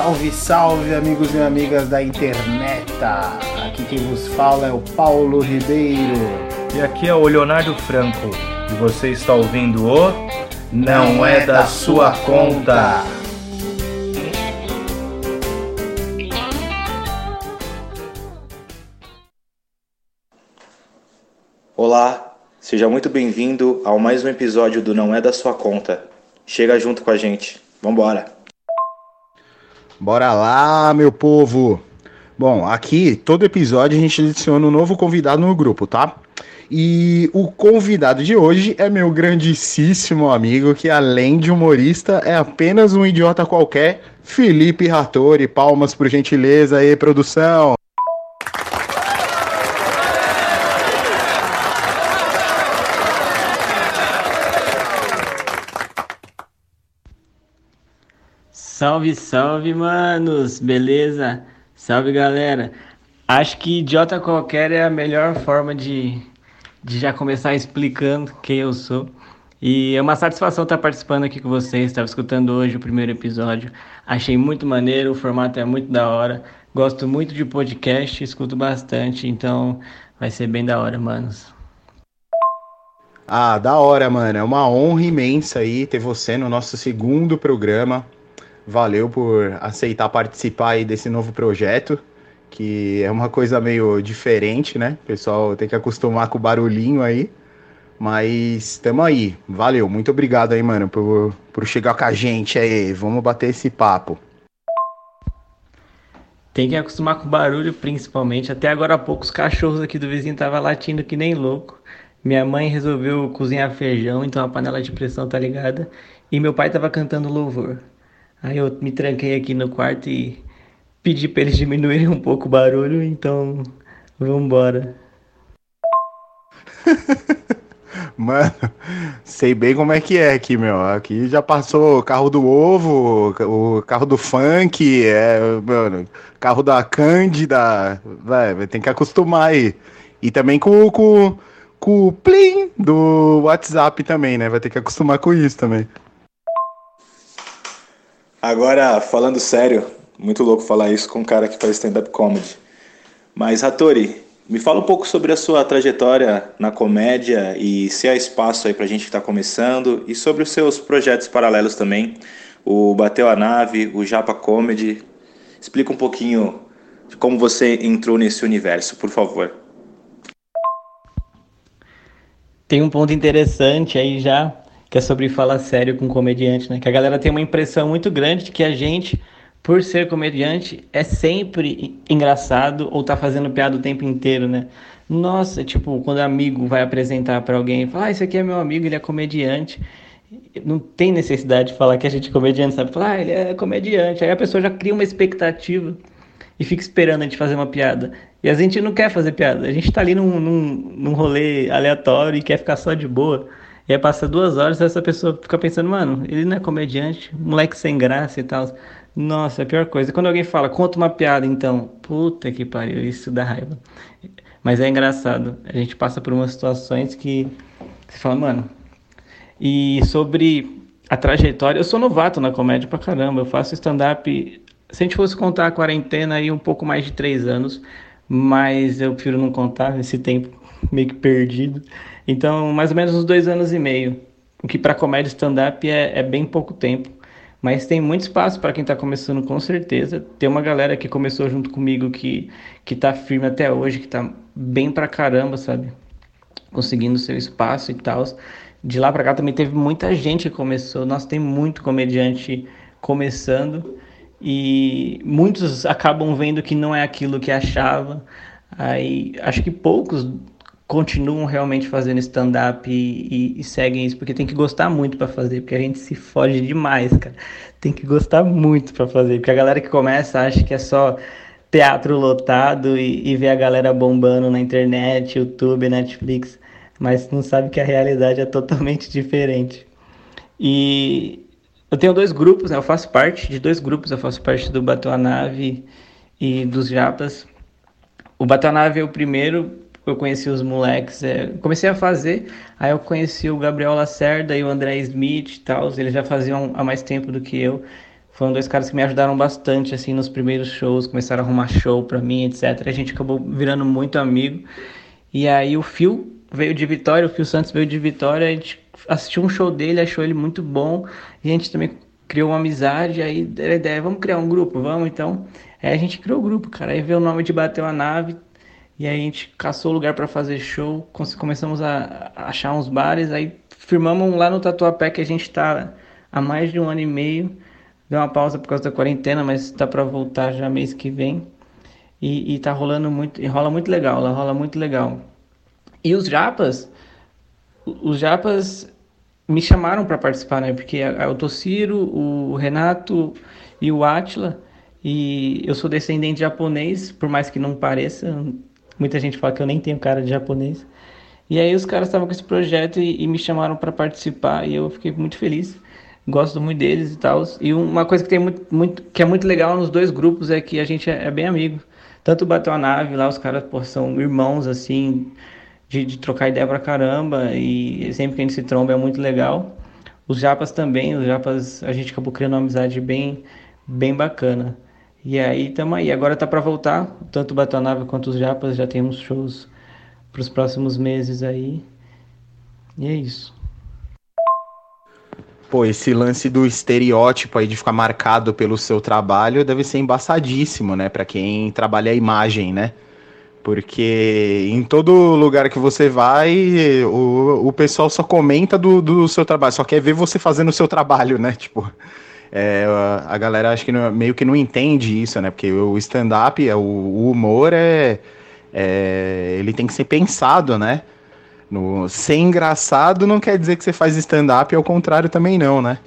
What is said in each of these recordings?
Salve, salve, amigos e amigas da internet! Aqui quem vos fala é o Paulo Ribeiro. E aqui é o Leonardo Franco. E você está ouvindo o Não, Não é, é da Sua Conta. Olá, seja muito bem-vindo ao mais um episódio do Não é da Sua Conta. Chega junto com a gente. Vambora! Bora lá, meu povo! Bom, aqui todo episódio a gente adiciona um novo convidado no grupo, tá? E o convidado de hoje é meu grandíssimo amigo, que além de humorista, é apenas um idiota qualquer, Felipe Rattori. Palmas por gentileza aí, produção! Salve, salve, manos! Beleza? Salve, galera! Acho que idiota qualquer é a melhor forma de, de já começar explicando quem eu sou. E é uma satisfação estar participando aqui com vocês. Estava escutando hoje o primeiro episódio. Achei muito maneiro, o formato é muito da hora. Gosto muito de podcast, escuto bastante, então vai ser bem da hora, manos. Ah, da hora, mano. É uma honra imensa aí ter você no nosso segundo programa. Valeu por aceitar participar aí desse novo projeto, que é uma coisa meio diferente, né? O pessoal tem que acostumar com o barulhinho aí. Mas tamo aí. Valeu, muito obrigado aí, mano, por, por chegar com a gente aí. Vamos bater esse papo. Tem que acostumar com o barulho, principalmente. Até agora há pouco os cachorros aqui do vizinho estavam latindo que nem louco. Minha mãe resolveu cozinhar feijão, então a panela de pressão tá ligada. E meu pai tava cantando louvor. Aí eu me tranquei aqui no quarto e pedi para eles diminuírem um pouco o barulho, então vamos embora. Mano, sei bem como é que é aqui, meu. Aqui já passou o carro do ovo, o carro do funk, é, mano, carro da Cândida. Vai, tem que acostumar aí. E também com, com, com o plim do WhatsApp também, né? Vai ter que acostumar com isso também. Agora, falando sério, muito louco falar isso com um cara que faz stand-up comedy. Mas, Hattori, me fala um pouco sobre a sua trajetória na comédia e se há espaço aí pra gente que está começando e sobre os seus projetos paralelos também, o Bateu a Nave, o Japa Comedy. Explica um pouquinho de como você entrou nesse universo, por favor. Tem um ponto interessante aí já que é sobre falar sério com comediante, né? Que a galera tem uma impressão muito grande de que a gente, por ser comediante, é sempre engraçado ou tá fazendo piada o tempo inteiro, né? Nossa, tipo, quando amigo vai apresentar para alguém, fala, ah, esse aqui é meu amigo, ele é comediante. Não tem necessidade de falar que a gente é comediante, sabe? Falar, ah, ele é comediante. Aí a pessoa já cria uma expectativa e fica esperando a gente fazer uma piada. E a gente não quer fazer piada. A gente tá ali num, num, num rolê aleatório e quer ficar só de boa. E aí passa duas horas e essa pessoa fica pensando, mano, ele não é comediante, moleque sem graça e tal. Nossa, é a pior coisa. Quando alguém fala, conta uma piada, então, puta que pariu, isso dá raiva. Mas é engraçado. A gente passa por umas situações que você fala, mano. E sobre a trajetória, eu sou novato na comédia pra caramba. Eu faço stand-up. Se a gente fosse contar a quarentena aí, um pouco mais de três anos. Mas eu prefiro não contar esse tempo meio que perdido. Então, mais ou menos uns dois anos e meio. O que para comédia stand-up é, é bem pouco tempo. Mas tem muito espaço para quem está começando, com certeza. Tem uma galera que começou junto comigo que, que tá firme até hoje, que tá bem pra caramba, sabe? Conseguindo seu espaço e tal. De lá pra cá também teve muita gente que começou. Nossa, tem muito comediante começando. E muitos acabam vendo que não é aquilo que achava. Aí acho que poucos continuam realmente fazendo stand-up e, e, e, seguem isso, porque tem que gostar muito para fazer, porque a gente se foge demais, cara. Tem que gostar muito para fazer, porque a galera que começa acha que é só teatro lotado e, e ver a galera bombando na internet, YouTube, Netflix, mas não sabe que a realidade é totalmente diferente. E eu tenho dois grupos, né? eu faço parte de dois grupos, eu faço parte do Bateu a Nave e dos Japas. O Bateu a Nave é o primeiro eu conheci os moleques, é, comecei a fazer, aí eu conheci o Gabriel Lacerda e o André Smith e tal, eles já faziam há mais tempo do que eu. Foram dois caras que me ajudaram bastante, assim, nos primeiros shows, começaram a arrumar show pra mim, etc. A gente acabou virando muito amigo. E aí o Phil veio de Vitória, o Phil Santos veio de Vitória, a gente assistiu um show dele, achou ele muito bom, e a gente também criou uma amizade, aí a ideia, vamos criar um grupo, vamos então. Aí a gente criou o grupo, cara, aí veio o nome de Bateu a Nave, e aí a gente caçou lugar para fazer show, começamos a achar uns bares, aí firmamos lá no Tatuapé que a gente tá há mais de um ano e meio, deu uma pausa por causa da quarentena, mas tá para voltar já mês que vem. E, e tá rolando muito, rola muito legal, lá rola muito legal. E os japas, os japas me chamaram para participar, né? Porque é, é o Toshiro, o Renato e o Atila, e eu sou descendente japonês, por mais que não pareça, muita gente fala que eu nem tenho cara de japonês. E aí os caras estavam com esse projeto e, e me chamaram para participar e eu fiquei muito feliz. Gosto muito deles e tal. E uma coisa que tem muito, muito, que é muito legal nos dois grupos é que a gente é, é bem amigo. Tanto bateu a nave lá, os caras pô, são irmãos, assim, de, de, trocar ideia pra caramba. E sempre que a gente se tromba é muito legal. Os japas também, os japas, a gente acabou criando uma amizade bem, bem bacana. E aí tamo aí. Agora tá para voltar, tanto o Batonave quanto os japas, já temos shows pros próximos meses aí. E é isso. Pô, esse lance do estereótipo aí de ficar marcado pelo seu trabalho deve ser embaçadíssimo, né? Para quem trabalha a imagem, né? Porque em todo lugar que você vai, o, o pessoal só comenta do, do seu trabalho, só quer ver você fazendo o seu trabalho, né? Tipo, é, a galera acho que não, meio que não entende isso, né? Porque o stand-up, o, o humor é, é, Ele tem que ser pensado, né? No, ser engraçado não quer dizer que você faz stand-up, ao contrário também não, né?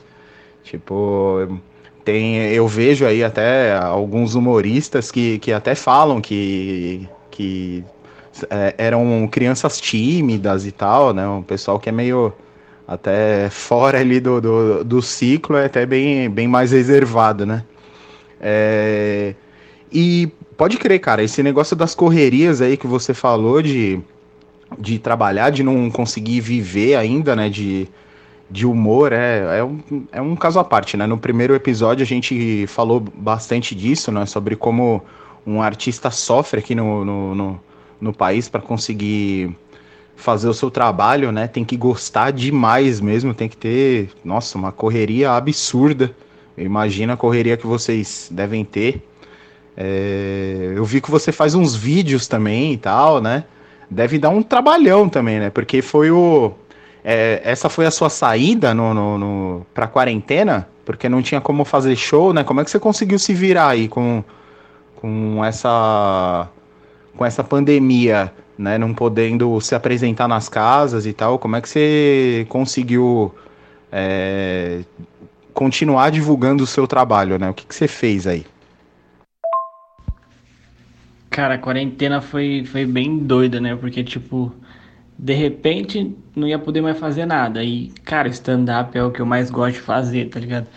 Tipo, tem, eu vejo aí até alguns humoristas que, que até falam que, que é, eram crianças tímidas e tal, né? Um pessoal que é meio até fora ali do, do, do ciclo, é até bem, bem mais reservado, né? É, e pode crer, cara, esse negócio das correrias aí que você falou de de trabalhar, de não conseguir viver ainda, né, de, de humor, é, é, um, é um caso à parte, né? No primeiro episódio a gente falou bastante disso, né, sobre como um artista sofre aqui no, no, no, no país para conseguir fazer o seu trabalho, né? Tem que gostar demais mesmo, tem que ter, nossa, uma correria absurda. Imagina a correria que vocês devem ter. É, eu vi que você faz uns vídeos também e tal, né? deve dar um trabalhão também, né? Porque foi o. É, essa foi a sua saída no, no, no, pra quarentena? Porque não tinha como fazer show, né? Como é que você conseguiu se virar aí com, com essa. com essa pandemia, né? Não podendo se apresentar nas casas e tal. Como é que você conseguiu é, continuar divulgando o seu trabalho, né? O que, que você fez aí? Cara, a quarentena foi, foi bem doida, né? Porque, tipo, de repente não ia poder mais fazer nada. E, cara, stand-up é o que eu mais gosto de fazer, tá ligado?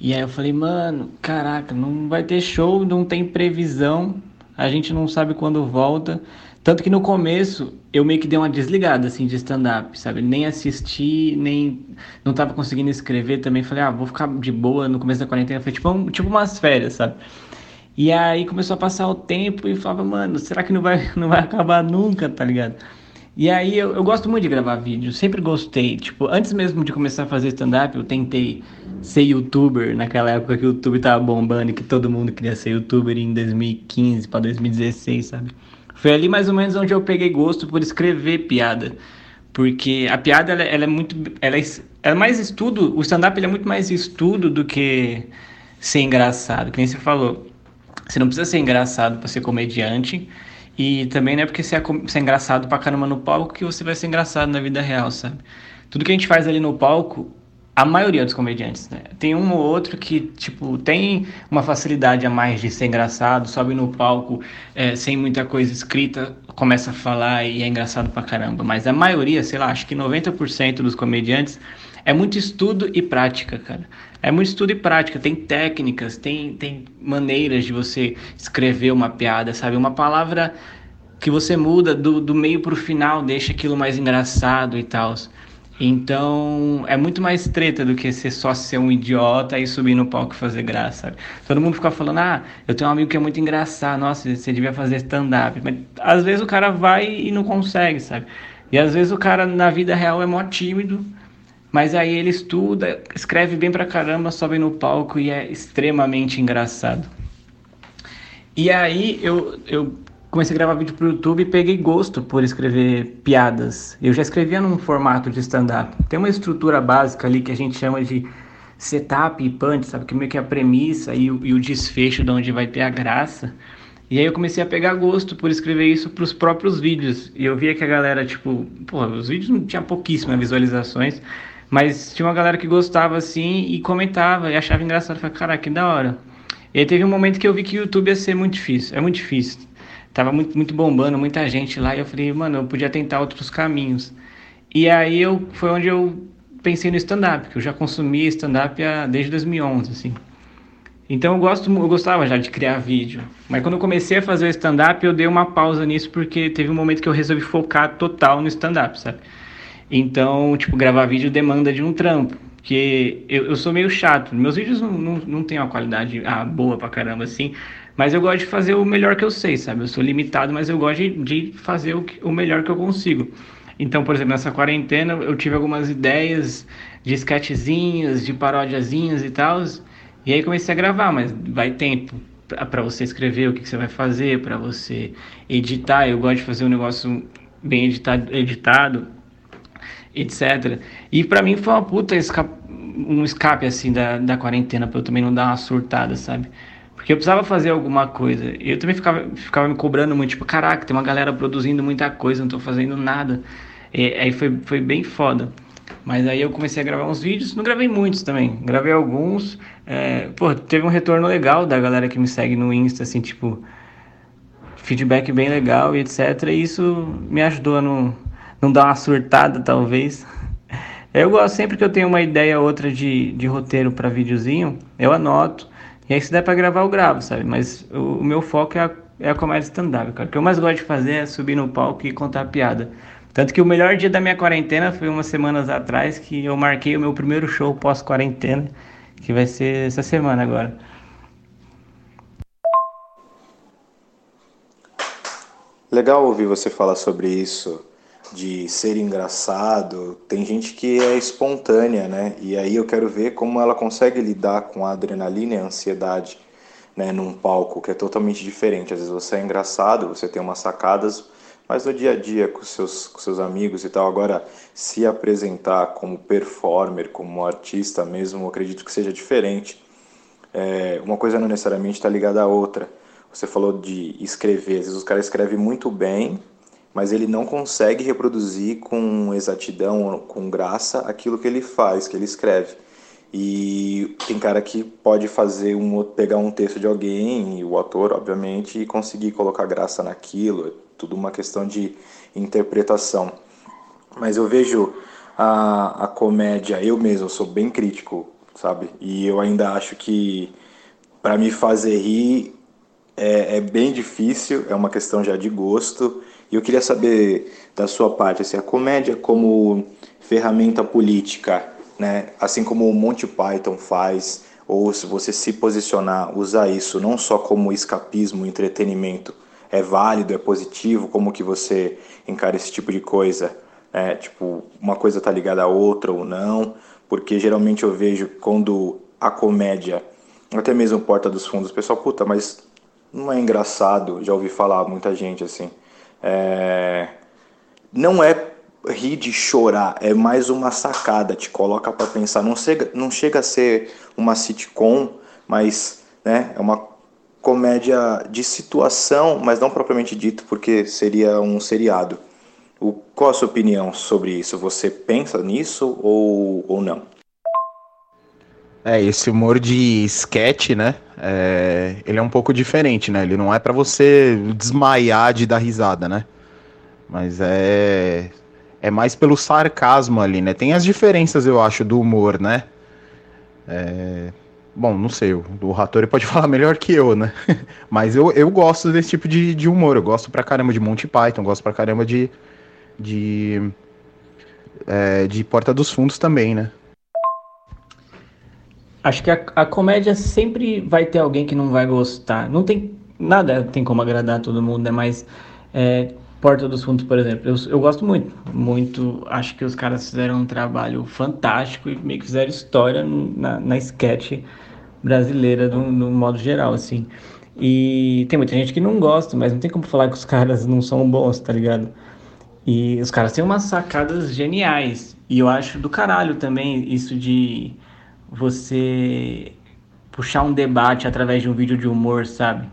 E aí eu falei, mano, caraca, não vai ter show, não tem previsão, a gente não sabe quando volta. Tanto que no começo eu meio que dei uma desligada assim de stand-up, sabe? Nem assisti, nem. Não tava conseguindo escrever também. Falei, ah, vou ficar de boa no começo da quarentena. Foi tipo, um, tipo umas férias, sabe? E aí começou a passar o tempo e falava, mano, será que não vai, não vai acabar nunca, tá ligado? E aí eu, eu gosto muito de gravar vídeo, sempre gostei. Tipo, antes mesmo de começar a fazer stand-up, eu tentei ser youtuber naquela época que o YouTube tava bombando e que todo mundo queria ser youtuber em 2015 para 2016, sabe? Foi ali mais ou menos onde eu peguei gosto por escrever piada. Porque a piada ela, ela é muito. Ela é, ela é mais estudo. O stand-up é muito mais estudo do que ser engraçado, que nem você falou. Você não precisa ser engraçado para ser comediante. E também não é porque você é, você é engraçado pra caramba no palco que você vai ser engraçado na vida real, sabe? Tudo que a gente faz ali no palco, a maioria dos comediantes, né? Tem um ou outro que, tipo, tem uma facilidade a mais de ser engraçado, sobe no palco é, sem muita coisa escrita, começa a falar e é engraçado pra caramba. Mas a maioria, sei lá, acho que 90% dos comediantes é muito estudo e prática, cara. É muito estudo e prática. Tem técnicas, tem, tem maneiras de você escrever uma piada, sabe? Uma palavra que você muda do, do meio pro final, deixa aquilo mais engraçado e tal. Então, é muito mais treta do que ser só ser um idiota e subir no palco e fazer graça, sabe? Todo mundo fica falando, ah, eu tenho um amigo que é muito engraçado, nossa, você devia fazer stand-up. Mas às vezes o cara vai e não consegue, sabe? E às vezes o cara na vida real é mó tímido, mas aí ele estuda, escreve bem pra caramba, sobe no palco e é extremamente engraçado. E aí eu, eu comecei a gravar vídeo pro YouTube e peguei gosto por escrever piadas. Eu já escrevia num formato de stand-up. Tem uma estrutura básica ali que a gente chama de setup e punch, sabe? Que meio que é a premissa e o, e o desfecho de onde vai ter a graça. E aí eu comecei a pegar gosto por escrever isso para os próprios vídeos. E eu via que a galera, tipo, pô, os vídeos não tinha pouquíssimas visualizações, mas tinha uma galera que gostava assim e comentava e achava engraçado. Falei, caraca, que da hora. E aí teve um momento que eu vi que o YouTube ia ser muito difícil. É muito difícil tava muito, muito bombando, muita gente lá, e eu falei, mano, eu podia tentar outros caminhos. E aí eu foi onde eu pensei no stand-up, que eu já consumi stand-up desde 2011, assim. Então eu gosto, eu gostava já de criar vídeo, mas quando eu comecei a fazer o stand-up, eu dei uma pausa nisso porque teve um momento que eu resolvi focar total no stand-up, sabe? Então, tipo, gravar vídeo demanda de um trampo, que eu, eu sou meio chato. Meus vídeos não, não, não têm uma qualidade ah, boa pra caramba, assim, mas eu gosto de fazer o melhor que eu sei, sabe? Eu sou limitado, mas eu gosto de, de fazer o, que, o melhor que eu consigo. Então, por exemplo, nessa quarentena eu tive algumas ideias de sketchzinhos, de parodiazinhas e tal. E aí comecei a gravar, mas vai tempo para você escrever o que, que você vai fazer, para você editar. Eu gosto de fazer um negócio bem editado, editado etc. E para mim foi uma puta escape, um escape assim da, da quarentena, para eu também não dar uma surtada, sabe? Porque eu precisava fazer alguma coisa. Eu também ficava, ficava me cobrando muito, tipo, caraca, tem uma galera produzindo muita coisa, não tô fazendo nada. E, aí foi, foi bem foda. Mas aí eu comecei a gravar uns vídeos, não gravei muitos também, gravei alguns. É, pô, teve um retorno legal da galera que me segue no Insta, assim, tipo, feedback bem legal e etc. E isso me ajudou a não, dar uma surtada, talvez. Eu gosto sempre que eu tenho uma ideia ou outra de, de roteiro para videozinho, eu anoto e aí se der pra gravar, eu gravo, sabe? Mas o, o meu foco é a, é a comédia stand-up, cara. O que eu mais gosto de fazer é subir no palco e contar piada. Tanto que o melhor dia da minha quarentena foi umas semanas atrás que eu marquei o meu primeiro show pós-quarentena, que vai ser essa semana agora. Legal ouvir você falar sobre isso de ser engraçado, tem gente que é espontânea, né? E aí eu quero ver como ela consegue lidar com a adrenalina e a ansiedade, né, num palco que é totalmente diferente. Às vezes você é engraçado, você tem umas sacadas, mas no dia a dia com seus com seus amigos e tal, agora se apresentar como performer, como artista mesmo, eu acredito que seja diferente. É, uma coisa não necessariamente está ligada à outra. Você falou de escrever, às vezes os caras escrevem muito bem, mas ele não consegue reproduzir com exatidão, com graça, aquilo que ele faz, que ele escreve. E tem cara que pode fazer um pegar um texto de alguém, o autor, obviamente, e conseguir colocar graça naquilo. É tudo uma questão de interpretação. Mas eu vejo a, a comédia, eu mesmo sou bem crítico, sabe? E eu ainda acho que para me fazer rir é, é bem difícil, é uma questão já de gosto. E eu queria saber da sua parte, assim, a comédia como ferramenta política, né? assim como o Monty Python faz, ou se você se posicionar, usar isso não só como escapismo, entretenimento, é válido, é positivo, como que você encara esse tipo de coisa? É, tipo, uma coisa tá ligada à outra ou não? Porque geralmente eu vejo quando a comédia, até mesmo Porta dos Fundos, o pessoal, puta, mas não é engraçado, já ouvi falar muita gente assim. É... Não é rir de chorar, é mais uma sacada, te coloca para pensar. Não chega, não chega a ser uma sitcom, mas né, é uma comédia de situação, mas não propriamente dito, porque seria um seriado. O, qual a sua opinião sobre isso? Você pensa nisso ou, ou não? É, esse humor de sketch, né? É, ele é um pouco diferente, né? Ele não é para você desmaiar de dar risada, né? Mas é é mais pelo sarcasmo ali, né? Tem as diferenças, eu acho, do humor, né? É... Bom, não sei, o Rattori pode falar melhor que eu, né? Mas eu, eu gosto desse tipo de, de humor. Eu gosto pra caramba de Monty Python, gosto pra caramba de, de é, de Porta dos Fundos também, né? Acho que a, a, comédia sempre vai ter alguém que não vai gostar. Não tem nada tem como agradar todo mundo, né? Mas é, Porta dos Fundos, por exemplo, eu, eu gosto muito, muito. Acho que os caras fizeram um trabalho fantástico e meio que fizeram história na, na sketch brasileira, no, modo geral, assim. E tem muita gente que não gosta, mas não tem como falar que os caras não são bons, tá ligado? E os caras têm umas sacadas geniais. E eu acho do caralho também isso de você puxar um debate através de um vídeo de humor, sabe?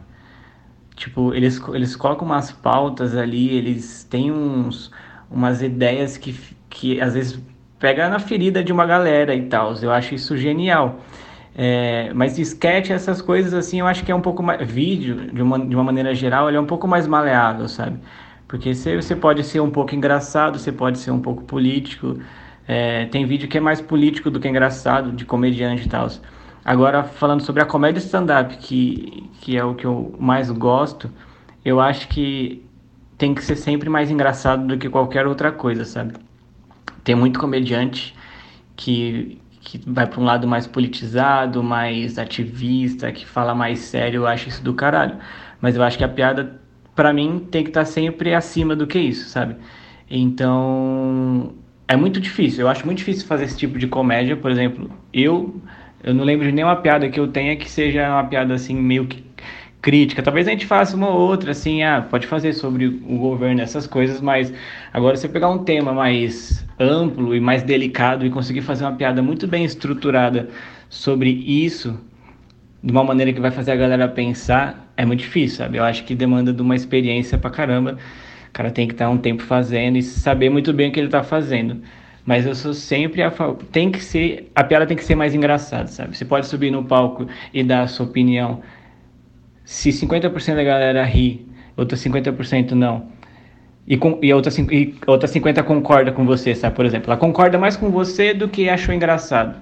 Tipo, eles, eles colocam umas pautas ali, eles têm uns, umas ideias que, que às vezes pega na ferida de uma galera e tal. Eu acho isso genial. É, mas sketch, essas coisas assim, eu acho que é um pouco mais. Vídeo, de uma, de uma maneira geral, ele é um pouco mais maleável, sabe? Porque você, você pode ser um pouco engraçado, você pode ser um pouco político. É, tem vídeo que é mais político do que engraçado, de comediante e tal. Agora, falando sobre a comédia stand-up, que, que é o que eu mais gosto, eu acho que tem que ser sempre mais engraçado do que qualquer outra coisa, sabe? Tem muito comediante que que vai para um lado mais politizado, mais ativista, que fala mais sério, eu acho isso do caralho. Mas eu acho que a piada, para mim, tem que estar tá sempre acima do que isso, sabe? Então, é muito difícil. Eu acho muito difícil fazer esse tipo de comédia, por exemplo. Eu, eu não lembro de nenhuma piada que eu tenha que seja uma piada assim meio que crítica. Talvez a gente faça uma ou outra, assim, ah, pode fazer sobre o governo, essas coisas, mas agora você pegar um tema mais amplo e mais delicado e conseguir fazer uma piada muito bem estruturada sobre isso, de uma maneira que vai fazer a galera pensar, é muito difícil, sabe? Eu acho que demanda de uma experiência pra caramba. Cara tem que estar um tempo fazendo e saber muito bem o que ele tá fazendo. Mas eu sou sempre a favor. Tem que ser. A piada tem que ser mais engraçada, sabe? Você pode subir no palco e dar a sua opinião se 50% da galera ri, outra 50% não, e, com, e, outra, e outra 50% concorda com você, sabe? Por exemplo, ela concorda mais com você do que achou engraçado.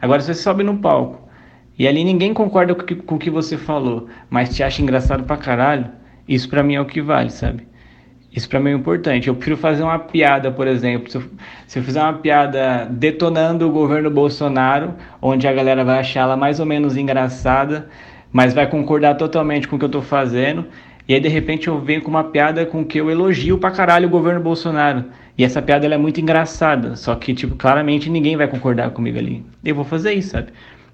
Agora, se você sobe no palco e ali ninguém concorda com, com o que você falou, mas te acha engraçado pra caralho, isso pra mim é o que vale, sabe? Isso pra mim é importante. Eu prefiro fazer uma piada, por exemplo, se eu, se eu fizer uma piada detonando o governo Bolsonaro, onde a galera vai achar ela mais ou menos engraçada, mas vai concordar totalmente com o que eu tô fazendo. E aí, de repente, eu venho com uma piada com que eu elogio pra caralho o governo Bolsonaro. E essa piada é muito engraçada. Só que, tipo, claramente ninguém vai concordar comigo ali. Eu vou fazer isso, sabe?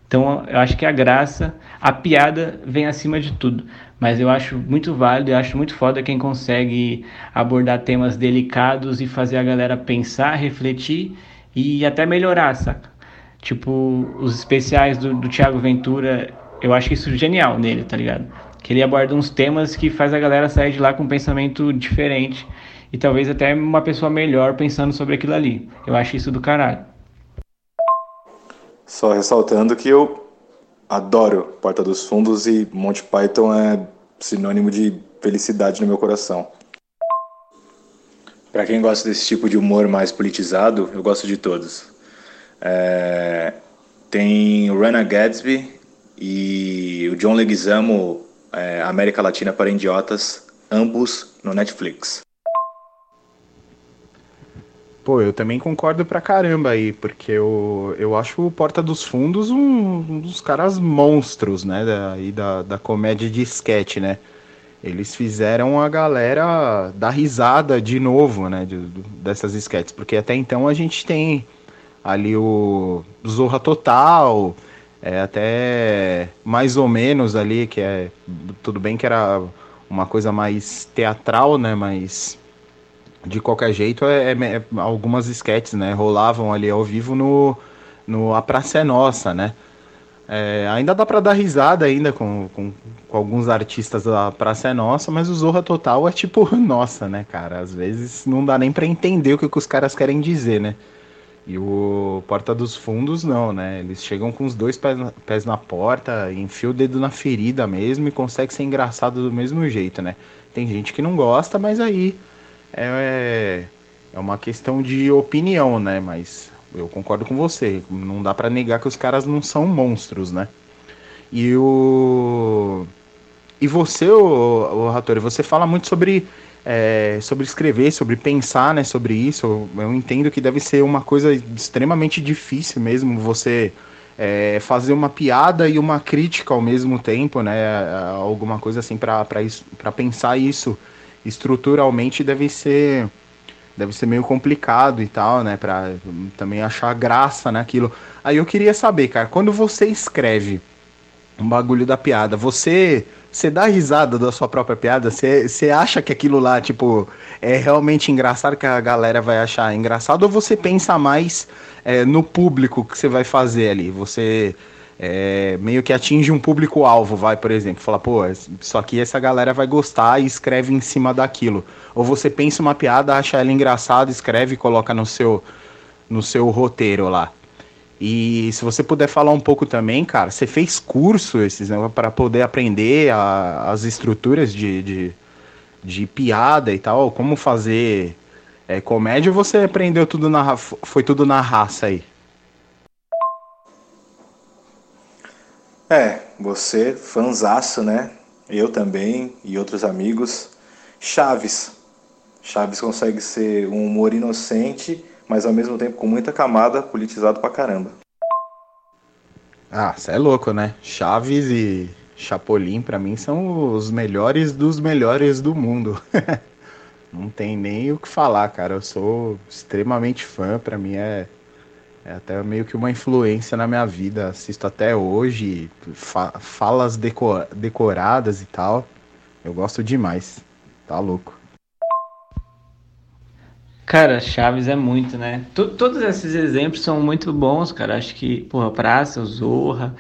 Então, eu acho que a graça, a piada vem acima de tudo. Mas eu acho muito válido, eu acho muito foda quem consegue abordar temas delicados e fazer a galera pensar, refletir e até melhorar, saca? Tipo, os especiais do, do Thiago Ventura, eu acho isso genial nele, tá ligado? Que ele aborda uns temas que faz a galera sair de lá com um pensamento diferente e talvez até uma pessoa melhor pensando sobre aquilo ali. Eu acho isso do caralho. Só ressaltando que eu adoro Porta dos Fundos e Monty Python é sinônimo de felicidade no meu coração. Para quem gosta desse tipo de humor mais politizado, eu gosto de todos. É... Tem o Rana Gadsby, e o John Leguizamo, é, América Latina para Idiotas, ambos no Netflix. Pô, eu também concordo pra caramba aí, porque eu, eu acho o Porta dos Fundos um, um dos caras monstros, né, da, da, da comédia de sketch, né. Eles fizeram a galera dar risada de novo, né, de, de, dessas sketches, porque até então a gente tem ali o Zorra Total, é, até mais ou menos ali, que é. Tudo bem que era uma coisa mais teatral, né? Mas de qualquer jeito, é, é, é algumas sketches, né? Rolavam ali ao vivo no, no A Praça é Nossa, né? É, ainda dá para dar risada ainda com, com, com, alguns artistas da Praça é Nossa, mas o Zorra Total é tipo, nossa, né, cara? Às vezes não dá nem para entender o que, que os caras querem dizer, né? E o Porta dos Fundos não, né? Eles chegam com os dois pés na, pés na porta, enfia o dedo na ferida mesmo e consegue ser engraçado do mesmo jeito, né? Tem gente que não gosta, mas aí é, é uma questão de opinião, né? Mas eu concordo com você. Não dá para negar que os caras não são monstros, né? E o. E você, o, o Rattori, você fala muito sobre é, sobre escrever, sobre pensar, né, sobre isso. Eu entendo que deve ser uma coisa extremamente difícil mesmo você é, fazer uma piada e uma crítica ao mesmo tempo, né? Alguma coisa assim para pensar isso estruturalmente deve ser deve ser meio complicado e tal, né? Para também achar graça naquilo. Aí eu queria saber, cara, quando você escreve um bagulho da piada, você você dá risada da sua própria piada? Você, você acha que aquilo lá, tipo, é realmente engraçado, que a galera vai achar engraçado? Ou você pensa mais é, no público que você vai fazer ali? Você é, meio que atinge um público-alvo, vai, por exemplo, fala, pô, isso aqui essa galera vai gostar e escreve em cima daquilo. Ou você pensa uma piada, acha ela engraçada, escreve e coloca no seu, no seu roteiro lá. E se você puder falar um pouco também, cara, você fez curso esses né, para poder aprender a, as estruturas de, de, de, piada e tal, como fazer é, comédia ou você aprendeu tudo na foi tudo na raça aí? É, você, fanzaço, né? Eu também e outros amigos. Chaves. Chaves consegue ser um humor inocente mas ao mesmo tempo com muita camada, politizado pra caramba. Ah, você é louco, né? Chaves e Chapolin, para mim, são os melhores dos melhores do mundo. Não tem nem o que falar, cara. Eu sou extremamente fã, para mim é, é até meio que uma influência na minha vida. Assisto até hoje, fa falas decor decoradas e tal. Eu gosto demais. Tá louco. Cara, Chaves é muito, né? T todos esses exemplos são muito bons, cara. Acho que, porra, Praça, o Zorra.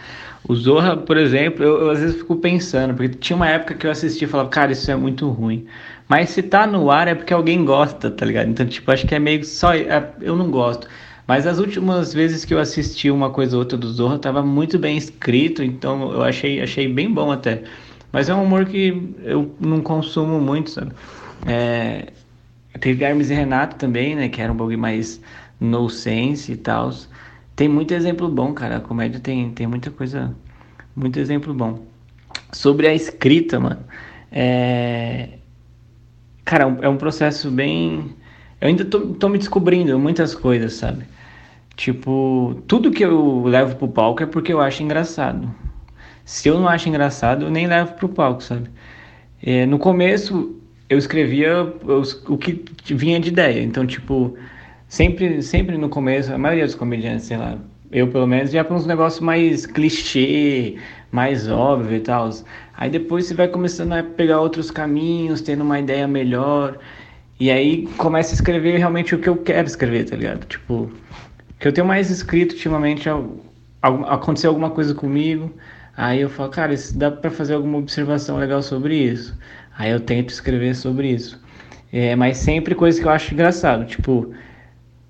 O Zorra, por exemplo, eu, eu, às vezes fico pensando, porque tinha uma época que eu assistia e falava, cara, isso é muito ruim. Mas se tá no ar é porque alguém gosta, tá ligado? Então, tipo, acho que é meio só. É, eu não gosto. Mas as últimas vezes que eu assisti uma coisa ou outra do Zorra, tava muito bem escrito, então eu achei, achei bem bom até. Mas é um humor que eu não consumo muito, sabe? É, Teve Hermes e Renato também, né? Que era um bagulho mais no sense e tal. Tem muito exemplo bom, cara. A comédia tem, tem muita coisa, muito exemplo bom. Sobre a escrita, mano. É... Cara, é um processo bem. Eu ainda tô, tô me descobrindo muitas coisas, sabe? Tipo, tudo que eu levo pro palco é porque eu acho engraçado. Se eu não acho engraçado, eu nem levo pro palco, sabe? É, no começo, eu escrevia o que vinha de ideia. Então, tipo, sempre, sempre no começo, a maioria dos comediantes, sei lá, eu pelo menos, ia para uns negócios mais clichê, mais óbvio e tal. Aí depois você vai começando a pegar outros caminhos, tendo uma ideia melhor. E aí começa a escrever realmente o que eu quero escrever, tá ligado? Tipo, que eu tenho mais escrito ultimamente aconteceu alguma coisa comigo. Aí eu falo, cara, dá para fazer alguma observação legal sobre isso. Aí eu tento escrever sobre isso. É, mas sempre coisa que eu acho engraçado. Tipo,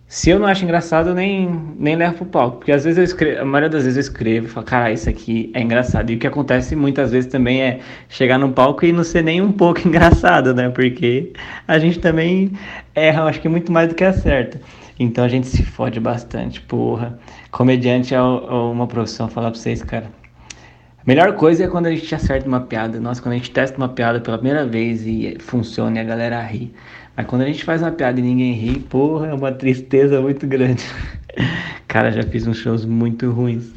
se eu não acho engraçado, eu nem, nem levo pro palco. Porque às vezes eu escrevo, a maioria das vezes eu escrevo e falo, cara, isso aqui é engraçado. E o que acontece muitas vezes também é chegar no palco e não ser nem um pouco engraçado, né? Porque a gente também erra, acho que muito mais do que acerta. Então a gente se fode bastante, porra. Comediante é uma profissão, falar pra vocês, cara a melhor coisa é quando a gente acerta uma piada. Nossa, quando a gente testa uma piada pela primeira vez e funciona e a galera ri. Mas quando a gente faz uma piada e ninguém ri, porra, é uma tristeza muito grande. Cara, já fiz uns shows muito ruins.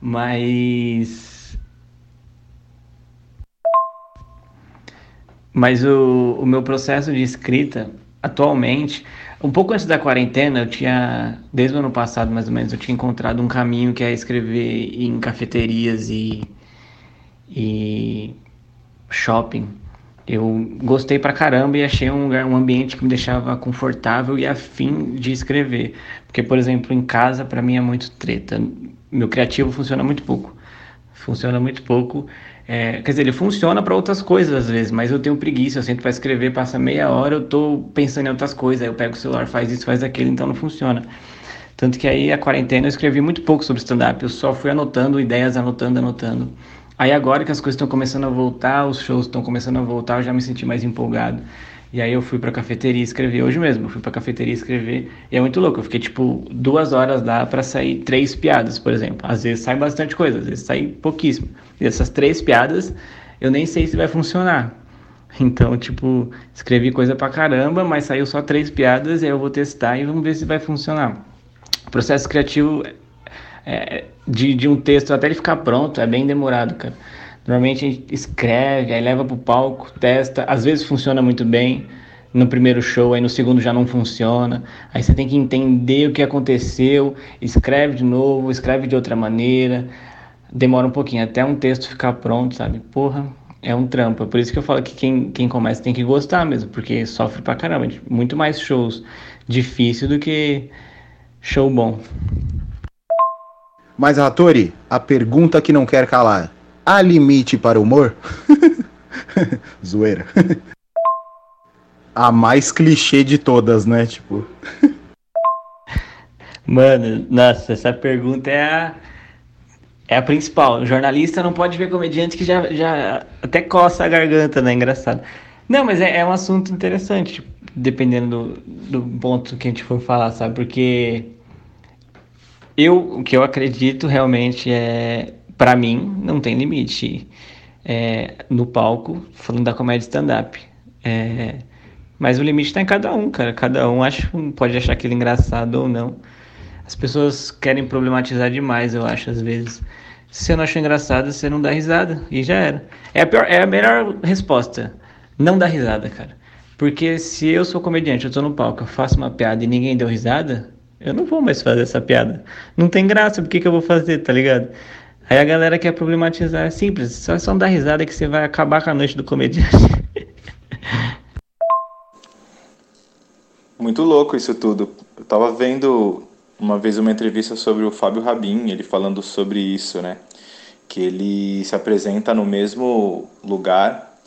Mas. Mas o, o meu processo de escrita, atualmente, um pouco antes da quarentena, eu tinha, desde o ano passado mais ou menos, eu tinha encontrado um caminho que é escrever em cafeterias e, e shopping. Eu gostei pra caramba e achei um, lugar, um ambiente que me deixava confortável e afim de escrever. Porque, por exemplo, em casa, para mim é muito treta. Meu criativo funciona muito pouco. Funciona muito pouco é, quer dizer, ele funciona para outras coisas às vezes, mas eu tenho preguiça, eu sento para escrever, passa meia hora, eu tô pensando em outras coisas, aí eu pego o celular, faz isso, faz aquilo, então não funciona. Tanto que aí a quarentena eu escrevi muito pouco sobre stand-up, eu só fui anotando ideias, anotando, anotando. Aí agora que as coisas estão começando a voltar, os shows estão começando a voltar, eu já me senti mais empolgado. E aí eu fui pra cafeteria escrever, hoje mesmo, eu fui pra cafeteria escrever, e é muito louco, eu fiquei tipo duas horas lá para sair três piadas, por exemplo. Às vezes sai bastante coisa, às vezes sai pouquíssimo. E essas três piadas, eu nem sei se vai funcionar. Então, tipo, escrevi coisa pra caramba, mas saiu só três piadas, e aí eu vou testar e vamos ver se vai funcionar. O processo criativo é, de, de um texto até ele ficar pronto é bem demorado, cara. Normalmente a gente escreve, aí leva pro palco, testa, às vezes funciona muito bem no primeiro show, aí no segundo já não funciona. Aí você tem que entender o que aconteceu, escreve de novo, escreve de outra maneira. Demora um pouquinho até um texto ficar pronto, sabe? Porra, é um trampo. É por isso que eu falo que quem, quem começa tem que gostar mesmo, porque sofre pra caramba. Muito mais shows difíceis do que show bom. Mas, Hattori, a pergunta que não quer calar: há limite para o humor? Zoeira. a mais clichê de todas, né? Tipo. Mano, nossa, essa pergunta é a. É a principal. O jornalista não pode ver comediante que já, já até coça a garganta, né? Engraçado. Não, mas é, é um assunto interessante, tipo, dependendo do, do ponto que a gente for falar, sabe? Porque eu, o que eu acredito realmente é, para mim, não tem limite é, no palco, falando da comédia stand-up. É, mas o limite está em cada um, cara. Cada um acha, pode achar aquilo engraçado ou não. As pessoas querem problematizar demais, eu acho, às vezes. Se você não achou engraçado, você não dá risada. E já era. É a, pior, é a melhor resposta. Não dá risada, cara. Porque se eu sou comediante, eu tô no palco, eu faço uma piada e ninguém deu risada, eu não vou mais fazer essa piada. Não tem graça, por que, que eu vou fazer, tá ligado? Aí a galera quer problematizar, é simples, só, só dar risada que você vai acabar com a noite do comediante. Muito louco isso tudo. Eu tava vendo uma vez uma entrevista sobre o Fábio Rabin, ele falando sobre isso, né? Que ele se apresenta no mesmo lugar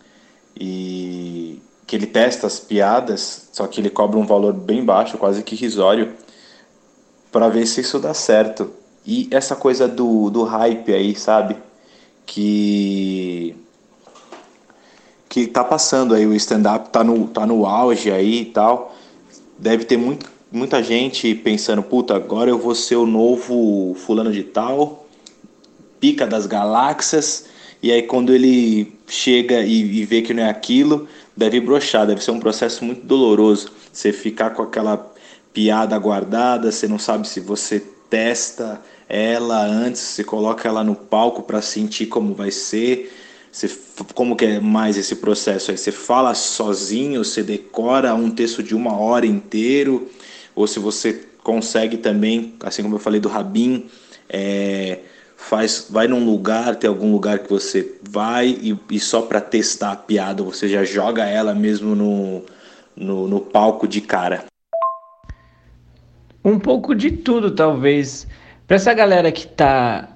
e que ele testa as piadas, só que ele cobra um valor bem baixo, quase que irrisório para ver se isso dá certo. E essa coisa do, do hype aí, sabe? Que que tá passando aí o stand-up tá no, tá no auge aí e tal. Deve ter muito, muita gente pensando, puta, agora eu vou ser o novo fulano de tal, pica das galáxias, e aí quando ele chega e, e vê que não é aquilo, deve brochar, deve ser um processo muito doloroso. Você ficar com aquela piada guardada, você não sabe se você testa ela antes, você coloca ela no palco para sentir como vai ser. Você, como que é mais esse processo aí? Você fala sozinho, você decora um texto de uma hora inteiro, ou se você consegue também, assim como eu falei do Rabin, é, faz, vai num lugar, tem algum lugar que você vai e, e só para testar a piada você já joga ela mesmo no, no, no palco de cara. Um pouco de tudo, talvez. Pra essa galera que tá.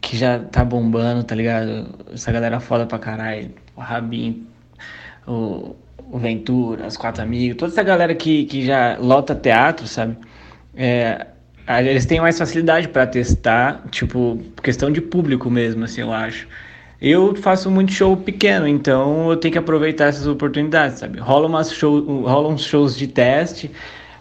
que já tá bombando, tá ligado? Essa galera foda pra caralho. O Rabin, o, o Ventura, os quatro amigos, toda essa galera que, que já lota teatro, sabe? É, eles têm mais facilidade para testar, tipo, questão de público mesmo, assim, eu acho. Eu faço muito show pequeno, então eu tenho que aproveitar essas oportunidades, sabe? Rola, umas show, rola uns shows de teste,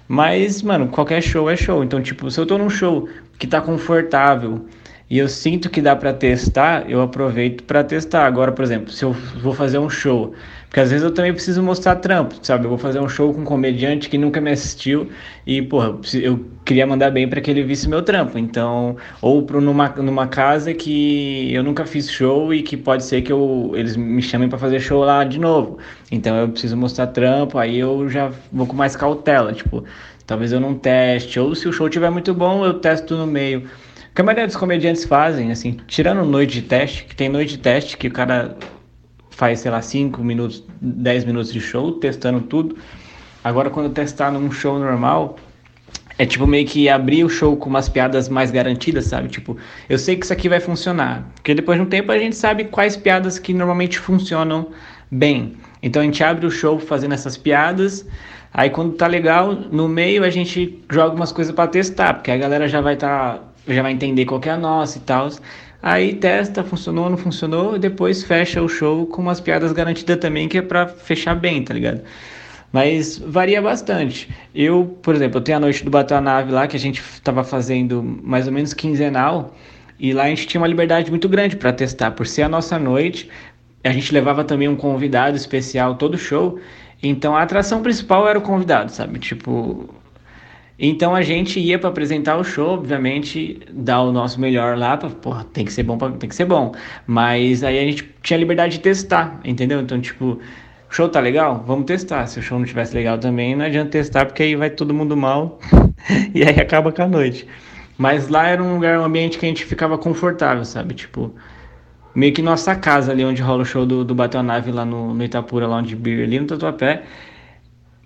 mas, mano, qualquer show é show. Então, tipo, se eu tô num show que tá confortável e eu sinto que dá para testar, eu aproveito para testar. Agora, por exemplo, se eu vou fazer um show, porque às vezes eu também preciso mostrar trampo, sabe? Eu vou fazer um show com um comediante que nunca me assistiu e, porra, eu queria mandar bem para que ele visse meu trampo. Então, ou pro, numa, numa casa que eu nunca fiz show e que pode ser que eu, eles me chamem para fazer show lá de novo. Então, eu preciso mostrar trampo, aí eu já vou com mais cautela, tipo, talvez eu não teste, ou se o show tiver muito bom, eu testo no meio que a maioria dos comediantes fazem, assim, tirando noite de teste, que tem noite de teste que o cara faz, sei lá, 5 minutos, 10 minutos de show, testando tudo. Agora, quando testar num show normal, é tipo meio que abrir o show com umas piadas mais garantidas, sabe? Tipo, eu sei que isso aqui vai funcionar. Porque depois de um tempo a gente sabe quais piadas que normalmente funcionam bem. Então a gente abre o show fazendo essas piadas. Aí quando tá legal, no meio a gente joga umas coisas para testar, porque a galera já vai estar tá já vai entender qual é a nossa e tal. Aí testa, funcionou, não funcionou, e depois fecha o show com umas piadas garantidas também, que é pra fechar bem, tá ligado? Mas varia bastante. Eu, por exemplo, eu tenho a noite do Bateu a Nave lá, que a gente tava fazendo mais ou menos quinzenal, e lá a gente tinha uma liberdade muito grande para testar, por ser a nossa noite, a gente levava também um convidado especial todo show. Então a atração principal era o convidado, sabe? Tipo, então a gente ia para apresentar o show, obviamente, dar o nosso melhor lá, pra, porra, tem que ser bom, pra, tem que ser bom. Mas aí a gente tinha liberdade de testar, entendeu? Então, tipo, o show tá legal? Vamos testar. Se o show não tivesse legal também, não adianta testar, porque aí vai todo mundo mal e aí acaba com a noite. Mas lá era um lugar, um ambiente que a gente ficava confortável, sabe? Tipo, meio que nossa casa ali onde rola o show do, do Bateu a Nave lá no, no Itapura, lá onde Beer, ali no Tatuapé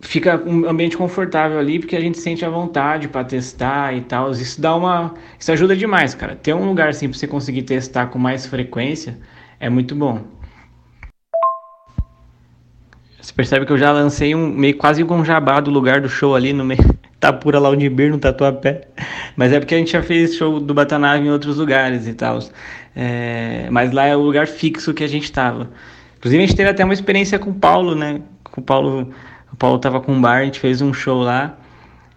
fica um ambiente confortável ali porque a gente sente a vontade para testar e tal. Isso dá uma, isso ajuda demais, cara. Ter um lugar assim para você conseguir testar com mais frequência é muito bom. Você percebe que eu já lancei um meio quase um jabá do lugar do show ali no meio Tapura lá onde Bir no Tatuapé. Mas é porque a gente já fez show do Batanave em outros lugares e tal. É, mas lá é o lugar fixo que a gente tava. Inclusive a gente teve até uma experiência com o Paulo, né? Com o Paulo o Paulo tava com um bar, a gente fez um show lá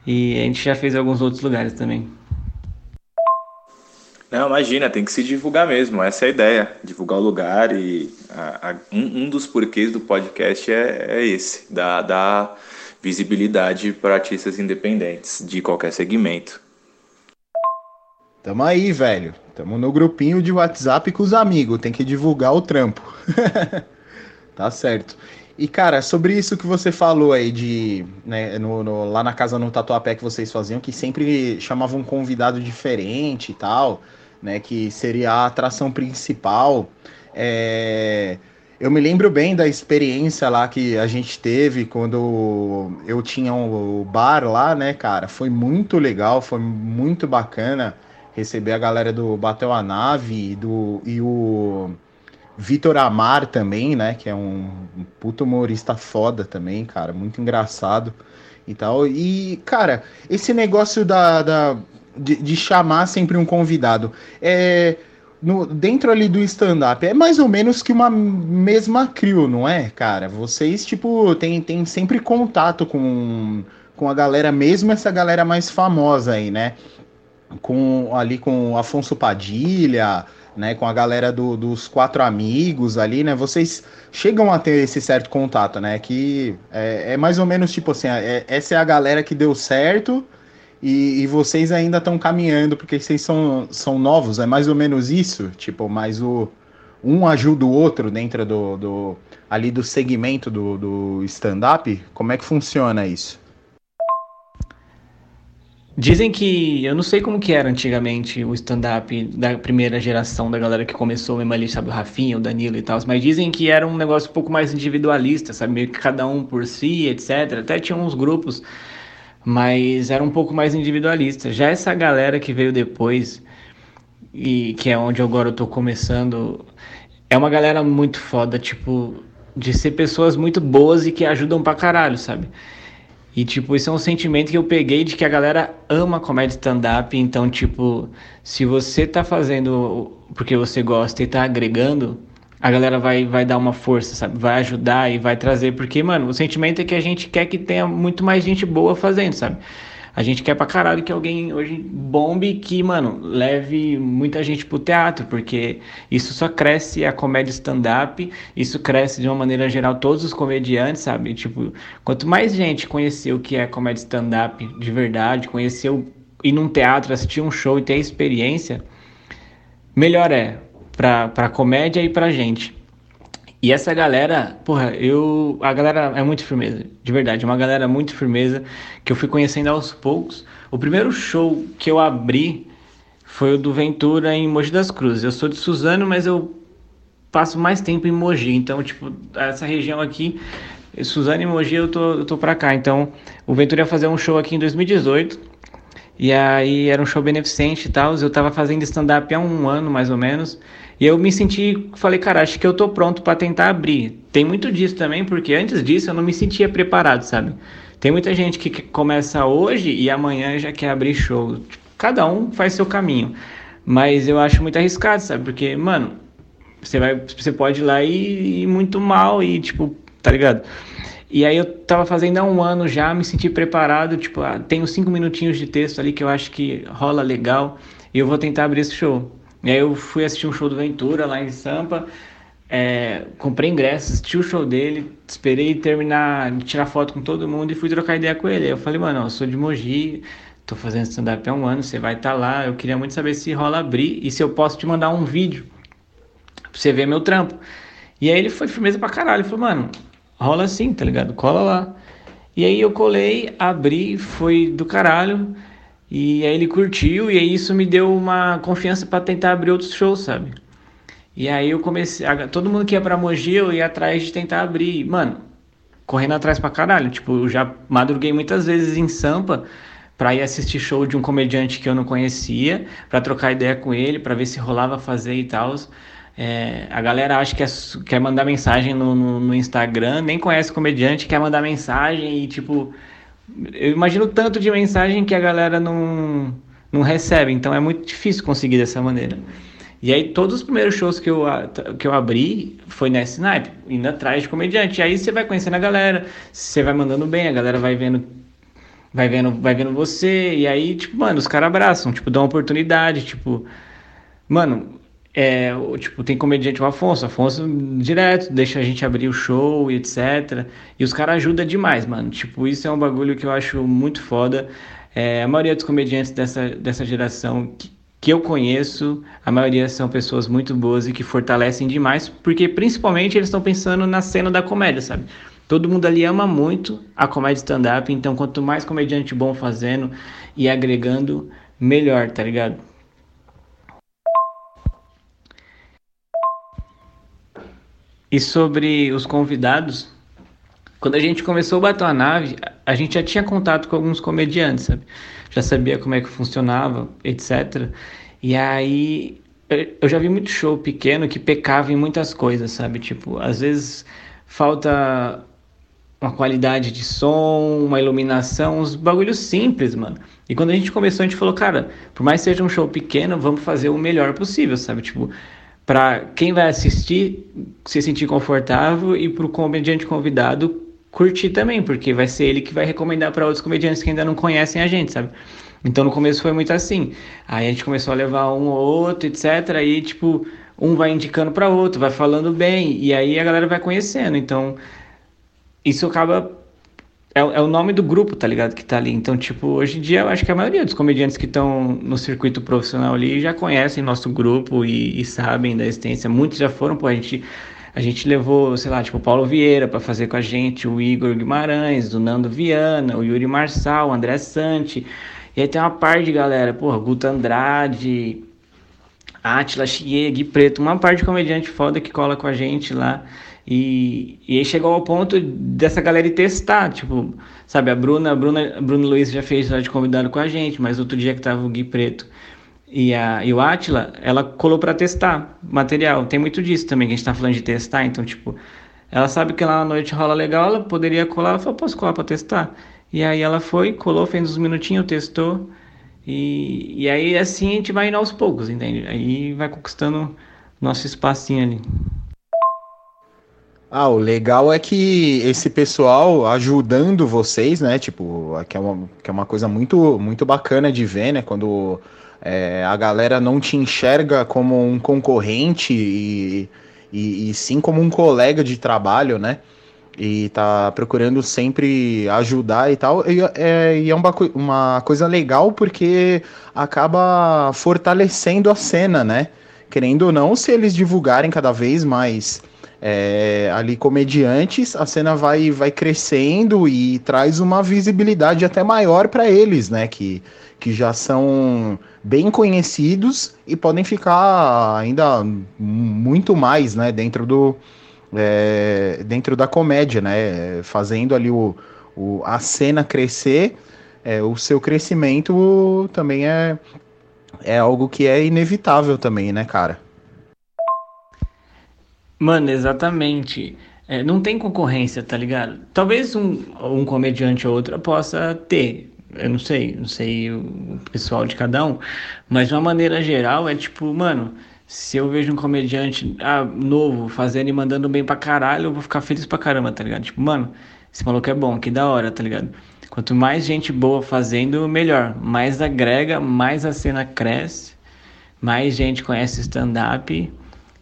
e a gente já fez alguns outros lugares também. Não, imagina, tem que se divulgar mesmo, essa é a ideia, divulgar o lugar e a, a, um, um, dos porquês do podcast é, é esse, dar, dar visibilidade para artistas independentes de qualquer segmento. Tamo aí, velho. Tamo no grupinho de WhatsApp com os amigos, tem que divulgar o trampo. tá certo. E, cara, sobre isso que você falou aí de. Né, no, no, lá na casa no Tatuapé que vocês faziam, que sempre chamavam um convidado diferente e tal, né? Que seria a atração principal. É, eu me lembro bem da experiência lá que a gente teve quando eu tinha o um bar lá, né, cara? Foi muito legal, foi muito bacana receber a galera do Bateu a Nave do, e o Vitor Amar também, né? Que é um, um puto humorista foda também, cara. Muito engraçado e tal. E, cara, esse negócio da, da de, de, chamar sempre um convidado. É, no, dentro ali do stand-up, é mais ou menos que uma mesma crew, não é, cara? Vocês, tipo, tem, tem sempre contato com, com a galera, mesmo essa galera mais famosa aí, né? Com, ali com Afonso Padilha né, com a galera do, dos quatro amigos ali, né, vocês chegam a ter esse certo contato, né, que é, é mais ou menos tipo assim, é, essa é a galera que deu certo e, e vocês ainda estão caminhando porque vocês são, são novos, é mais ou menos isso, tipo, mas o um ajuda o outro dentro do, do ali do segmento do, do stand-up, como é que funciona isso? Dizem que, eu não sei como que era antigamente o stand-up da primeira geração da galera que começou mesmo ali, sabe, o Rafinha, o Danilo e tal, mas dizem que era um negócio um pouco mais individualista, sabe, meio que cada um por si, etc. Até tinha uns grupos, mas era um pouco mais individualista. Já essa galera que veio depois, e que é onde agora eu tô começando, é uma galera muito foda, tipo, de ser pessoas muito boas e que ajudam pra caralho, sabe? E, tipo, isso é um sentimento que eu peguei de que a galera ama comédia stand-up. Então, tipo, se você tá fazendo porque você gosta e tá agregando, a galera vai, vai dar uma força, sabe? Vai ajudar e vai trazer. Porque, mano, o sentimento é que a gente quer que tenha muito mais gente boa fazendo, sabe? A gente quer pra caralho que alguém hoje bombe que, mano, leve muita gente pro teatro, porque isso só cresce a comédia stand-up, isso cresce de uma maneira geral todos os comediantes, sabe? Tipo, quanto mais gente conhecer o que é comédia stand-up de verdade, conheceu ir num teatro, assistir um show e ter experiência, melhor é pra, pra comédia e pra gente. E essa galera, porra, eu. A galera é muito firmeza, de verdade. É uma galera muito firmeza que eu fui conhecendo aos poucos. O primeiro show que eu abri foi o do Ventura em Mogi das Cruzes. Eu sou de Suzano, mas eu passo mais tempo em Mogi. Então, tipo, essa região aqui, Suzano e Mogi, eu tô, eu tô pra cá. Então, o Ventura ia fazer um show aqui em 2018. E aí era um show beneficente e tal. Eu tava fazendo stand-up há um ano mais ou menos. E eu me senti, falei, cara, acho que eu tô pronto para tentar abrir. Tem muito disso também, porque antes disso eu não me sentia preparado, sabe? Tem muita gente que começa hoje e amanhã já quer abrir show. Cada um faz seu caminho. Mas eu acho muito arriscado, sabe? Porque, mano, você vai, você pode ir lá e ir muito mal e tipo, tá ligado? E aí eu tava fazendo há um ano já, me senti preparado, tipo, ah, tenho cinco minutinhos de texto ali que eu acho que rola legal e eu vou tentar abrir esse show. E aí eu fui assistir um show do Ventura lá em Sampa. é, comprei ingressos, assisti o show dele, esperei terminar, tirar foto com todo mundo e fui trocar ideia com ele. Eu falei, mano, eu sou de Mogi, tô fazendo stand-up há um ano, você vai estar tá lá, eu queria muito saber se rola abrir e se eu posso te mandar um vídeo pra você ver meu trampo. E aí ele foi firmeza pra caralho, falou, mano, rola assim, tá ligado? Cola lá. E aí eu colei, abri, foi do caralho. E aí ele curtiu e aí isso me deu uma confiança para tentar abrir outros shows, sabe? E aí eu comecei, todo mundo que ia pra Mogi eu ia atrás de tentar abrir. Mano, correndo atrás pra caralho. Tipo, eu já madruguei muitas vezes em Sampa para ir assistir show de um comediante que eu não conhecia, para trocar ideia com ele, para ver se rolava fazer e tal. É, a galera acha que é, quer mandar mensagem no, no, no Instagram, nem conhece comediante, quer mandar mensagem e tipo eu imagino tanto de mensagem que a galera não, não recebe, então é muito difícil conseguir dessa maneira. E aí todos os primeiros shows que eu, que eu abri foi nesse naipe, indo atrás de comediante. E aí você vai conhecendo a galera, você vai mandando bem, a galera vai vendo vai vendo, vai vendo você, e aí, tipo, mano, os caras abraçam, tipo, dão oportunidade, tipo, mano, é, tipo, tem comediante o Afonso, Afonso direto deixa a gente abrir o show e etc. E os caras ajudam demais, mano. Tipo, isso é um bagulho que eu acho muito foda. É, a maioria dos comediantes dessa, dessa geração que, que eu conheço, a maioria são pessoas muito boas e que fortalecem demais, porque principalmente eles estão pensando na cena da comédia, sabe? Todo mundo ali ama muito a comédia stand-up, então quanto mais comediante bom fazendo e agregando, melhor, tá ligado? E sobre os convidados, quando a gente começou o Batom a Nave, a gente já tinha contato com alguns comediantes, sabe? Já sabia como é que funcionava, etc. E aí eu já vi muito show pequeno que pecava em muitas coisas, sabe? Tipo, às vezes falta uma qualidade de som, uma iluminação, uns bagulhos simples, mano. E quando a gente começou, a gente falou, cara, por mais que seja um show pequeno, vamos fazer o melhor possível, sabe? Tipo, para quem vai assistir se sentir confortável e para o comediante convidado curtir também, porque vai ser ele que vai recomendar para outros comediantes que ainda não conhecem a gente, sabe? Então no começo foi muito assim. Aí a gente começou a levar um ou outro, etc. Aí tipo um vai indicando para outro, vai falando bem e aí a galera vai conhecendo. Então isso acaba é, é, o nome do grupo, tá ligado? Que tá ali. Então, tipo, hoje em dia eu acho que a maioria dos comediantes que estão no circuito profissional ali já conhecem nosso grupo e, e, sabem da existência. Muitos já foram, pô, a gente, a gente levou, sei lá, tipo, o Paulo Vieira para fazer com a gente, o Igor Guimarães, o Nando Viana, o Yuri Marçal, o André Santi. E aí tem uma par de galera, porra, Guto Andrade, Atila Chie, Preto, uma par de comediante foda que cola com a gente lá. E, e aí chegou ao ponto dessa galera testar, tipo, sabe, a Bruna, a Bruna, a Bruna Luiz já fez lá de convidado com a gente, mas outro dia que tava o Gui Preto e, a, e o Atila, ela colou para testar material. Tem muito disso também, que a gente tá falando de testar, então, tipo, ela sabe que lá na noite rola legal, ela poderia colar, ela falou, posso colar para testar? E aí ela foi, colou, fez uns minutinhos, testou, e, e aí assim a gente vai indo aos poucos, entende? Aí vai conquistando nosso espacinho ali. Ah, o legal é que esse pessoal ajudando vocês, né? Tipo, que é uma, que é uma coisa muito, muito bacana de ver, né? Quando é, a galera não te enxerga como um concorrente e, e, e, sim como um colega de trabalho, né? E tá procurando sempre ajudar e tal. E é, e é uma, uma coisa legal porque acaba fortalecendo a cena, né? Querendo ou não, se eles divulgarem cada vez mais é, ali comediantes, a cena vai, vai crescendo e traz uma visibilidade até maior para eles, né? Que, que já são bem conhecidos e podem ficar ainda muito mais, né? Dentro do é, dentro da comédia, né? Fazendo ali o, o a cena crescer, é, o seu crescimento também é é algo que é inevitável também, né, cara? Mano, exatamente. É, não tem concorrência, tá ligado? Talvez um, um comediante ou outro possa ter. Eu não sei, não sei o pessoal de cada um, mas de uma maneira geral é tipo, mano, se eu vejo um comediante ah, novo fazendo e mandando bem pra caralho, eu vou ficar feliz pra caramba, tá ligado? Tipo, mano, esse maluco é bom, que da hora, tá ligado? Quanto mais gente boa fazendo, melhor. Mais agrega, mais a cena cresce, mais gente conhece stand-up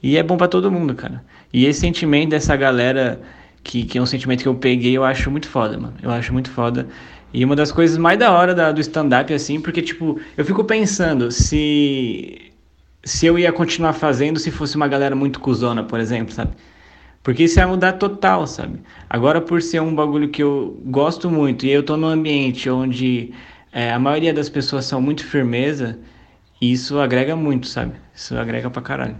E é bom para todo mundo, cara. E esse sentimento dessa galera, que, que é um sentimento que eu peguei, eu acho muito foda, mano. Eu acho muito foda. E uma das coisas mais da hora da, do stand-up, assim, porque, tipo, eu fico pensando se. Se eu ia continuar fazendo se fosse uma galera muito cuzona, por exemplo, sabe? Porque isso ia mudar total, sabe? Agora, por ser um bagulho que eu gosto muito e eu tô num ambiente onde é, a maioria das pessoas são muito firmeza, isso agrega muito, sabe? Isso agrega pra caralho.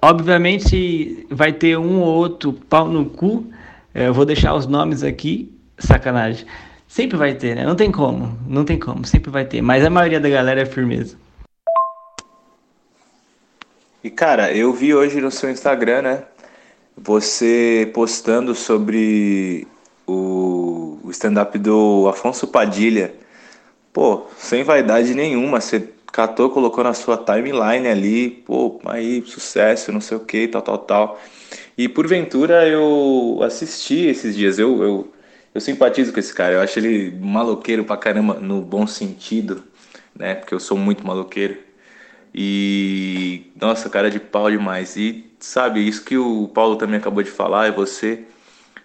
Obviamente vai ter um ou outro pau no cu. É, eu vou deixar os nomes aqui. Sacanagem. Sempre vai ter, né? Não tem como. Não tem como. Sempre vai ter. Mas a maioria da galera é firmeza. E cara, eu vi hoje no seu Instagram, né? Você postando sobre o, stand-up do Afonso Padilha. Pô, sem vaidade nenhuma, você catou, colocou na sua timeline ali, pô, aí sucesso, não sei o que, tal, tal, tal. E porventura eu assisti esses dias, eu, eu, eu simpatizo com esse cara, eu acho ele maloqueiro pra caramba, no bom sentido, né? Porque eu sou muito maloqueiro. E nossa, cara de pau demais. E sabe, isso que o Paulo também acabou de falar, é você,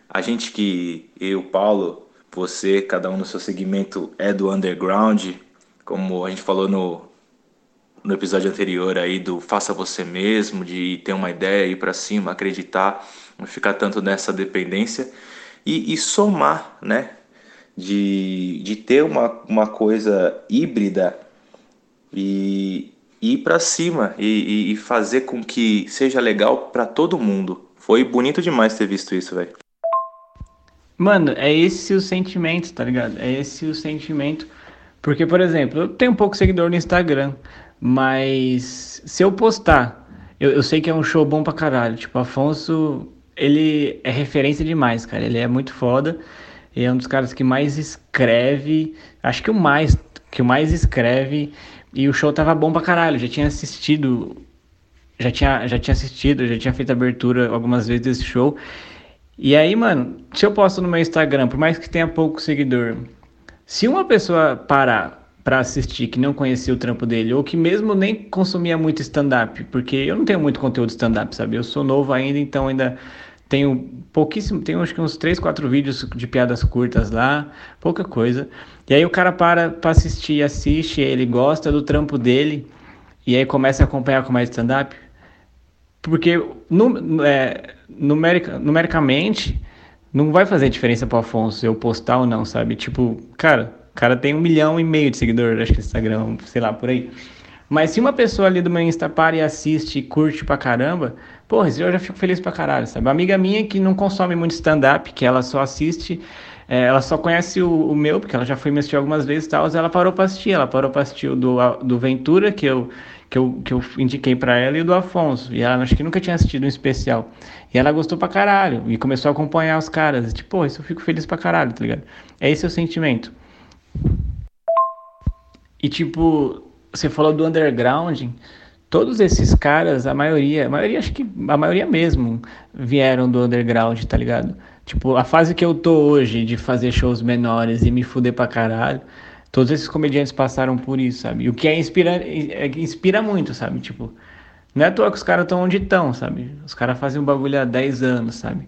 a gente que eu, Paulo, você, cada um no seu segmento é do underground, como a gente falou no, no episódio anterior aí do faça você mesmo, de ter uma ideia, ir para cima, acreditar, não ficar tanto nessa dependência e, e, somar, né? De, de ter uma, uma coisa híbrida e, e ir para cima e, e, fazer com que seja legal para todo mundo. Foi bonito demais ter visto isso, velho. Mano, é esse o sentimento, tá ligado? É esse o sentimento. Porque, por exemplo, eu tenho um pouco seguidor no Instagram. Mas se eu postar, eu, eu sei que é um show bom pra caralho. Tipo, Afonso, ele é referência demais, cara. Ele é muito foda. Ele é um dos caras que mais escreve. Acho que o mais que o mais escreve. E o show tava bom pra caralho. Já tinha assistido. Já tinha, já tinha assistido, já tinha feito abertura algumas vezes desse show. E aí, mano, se eu posto no meu Instagram, por mais que tenha pouco seguidor, se uma pessoa parar para assistir que não conhecia o trampo dele ou que mesmo nem consumia muito stand-up, porque eu não tenho muito conteúdo stand-up, sabe? Eu sou novo ainda, então ainda tenho pouquíssimo, tenho acho que uns 3, 4 vídeos de piadas curtas lá, pouca coisa. E aí o cara para para assistir, assiste, ele gosta do trampo dele e aí começa a acompanhar com mais stand-up. Porque no, é, numerica, numericamente não vai fazer diferença pro Afonso eu postar ou não, sabe? Tipo, cara, o cara tem um milhão e meio de seguidores, acho que no Instagram, sei lá, por aí. Mas se uma pessoa ali do meu Insta para e assiste e curte pra caramba, porra, eu já fico feliz pra caralho, sabe? Uma amiga minha que não consome muito stand-up, que ela só assiste, é, ela só conhece o, o, meu, porque ela já foi me assistir algumas vezes e tal, ela parou pra assistir, ela parou pra assistir o do, do Ventura, que eu, que eu, que eu indiquei pra ela, e do Afonso. E ela acho que nunca tinha assistido um especial. E ela gostou pra caralho, e começou a acompanhar os caras. Tipo, pô, isso eu fico feliz pra caralho, tá ligado? É esse o sentimento. E tipo, você falou do underground, todos esses caras, a maioria, a maioria acho que a maioria mesmo vieram do underground, tá ligado? Tipo, a fase que eu tô hoje de fazer shows menores e me fuder pra caralho, todos esses comediantes passaram por isso, sabe? O que é inspira, é, inspira muito, sabe? Tipo, não é à toa que os caras estão onde estão, sabe? Os caras fazem um bagulho há 10 anos, sabe?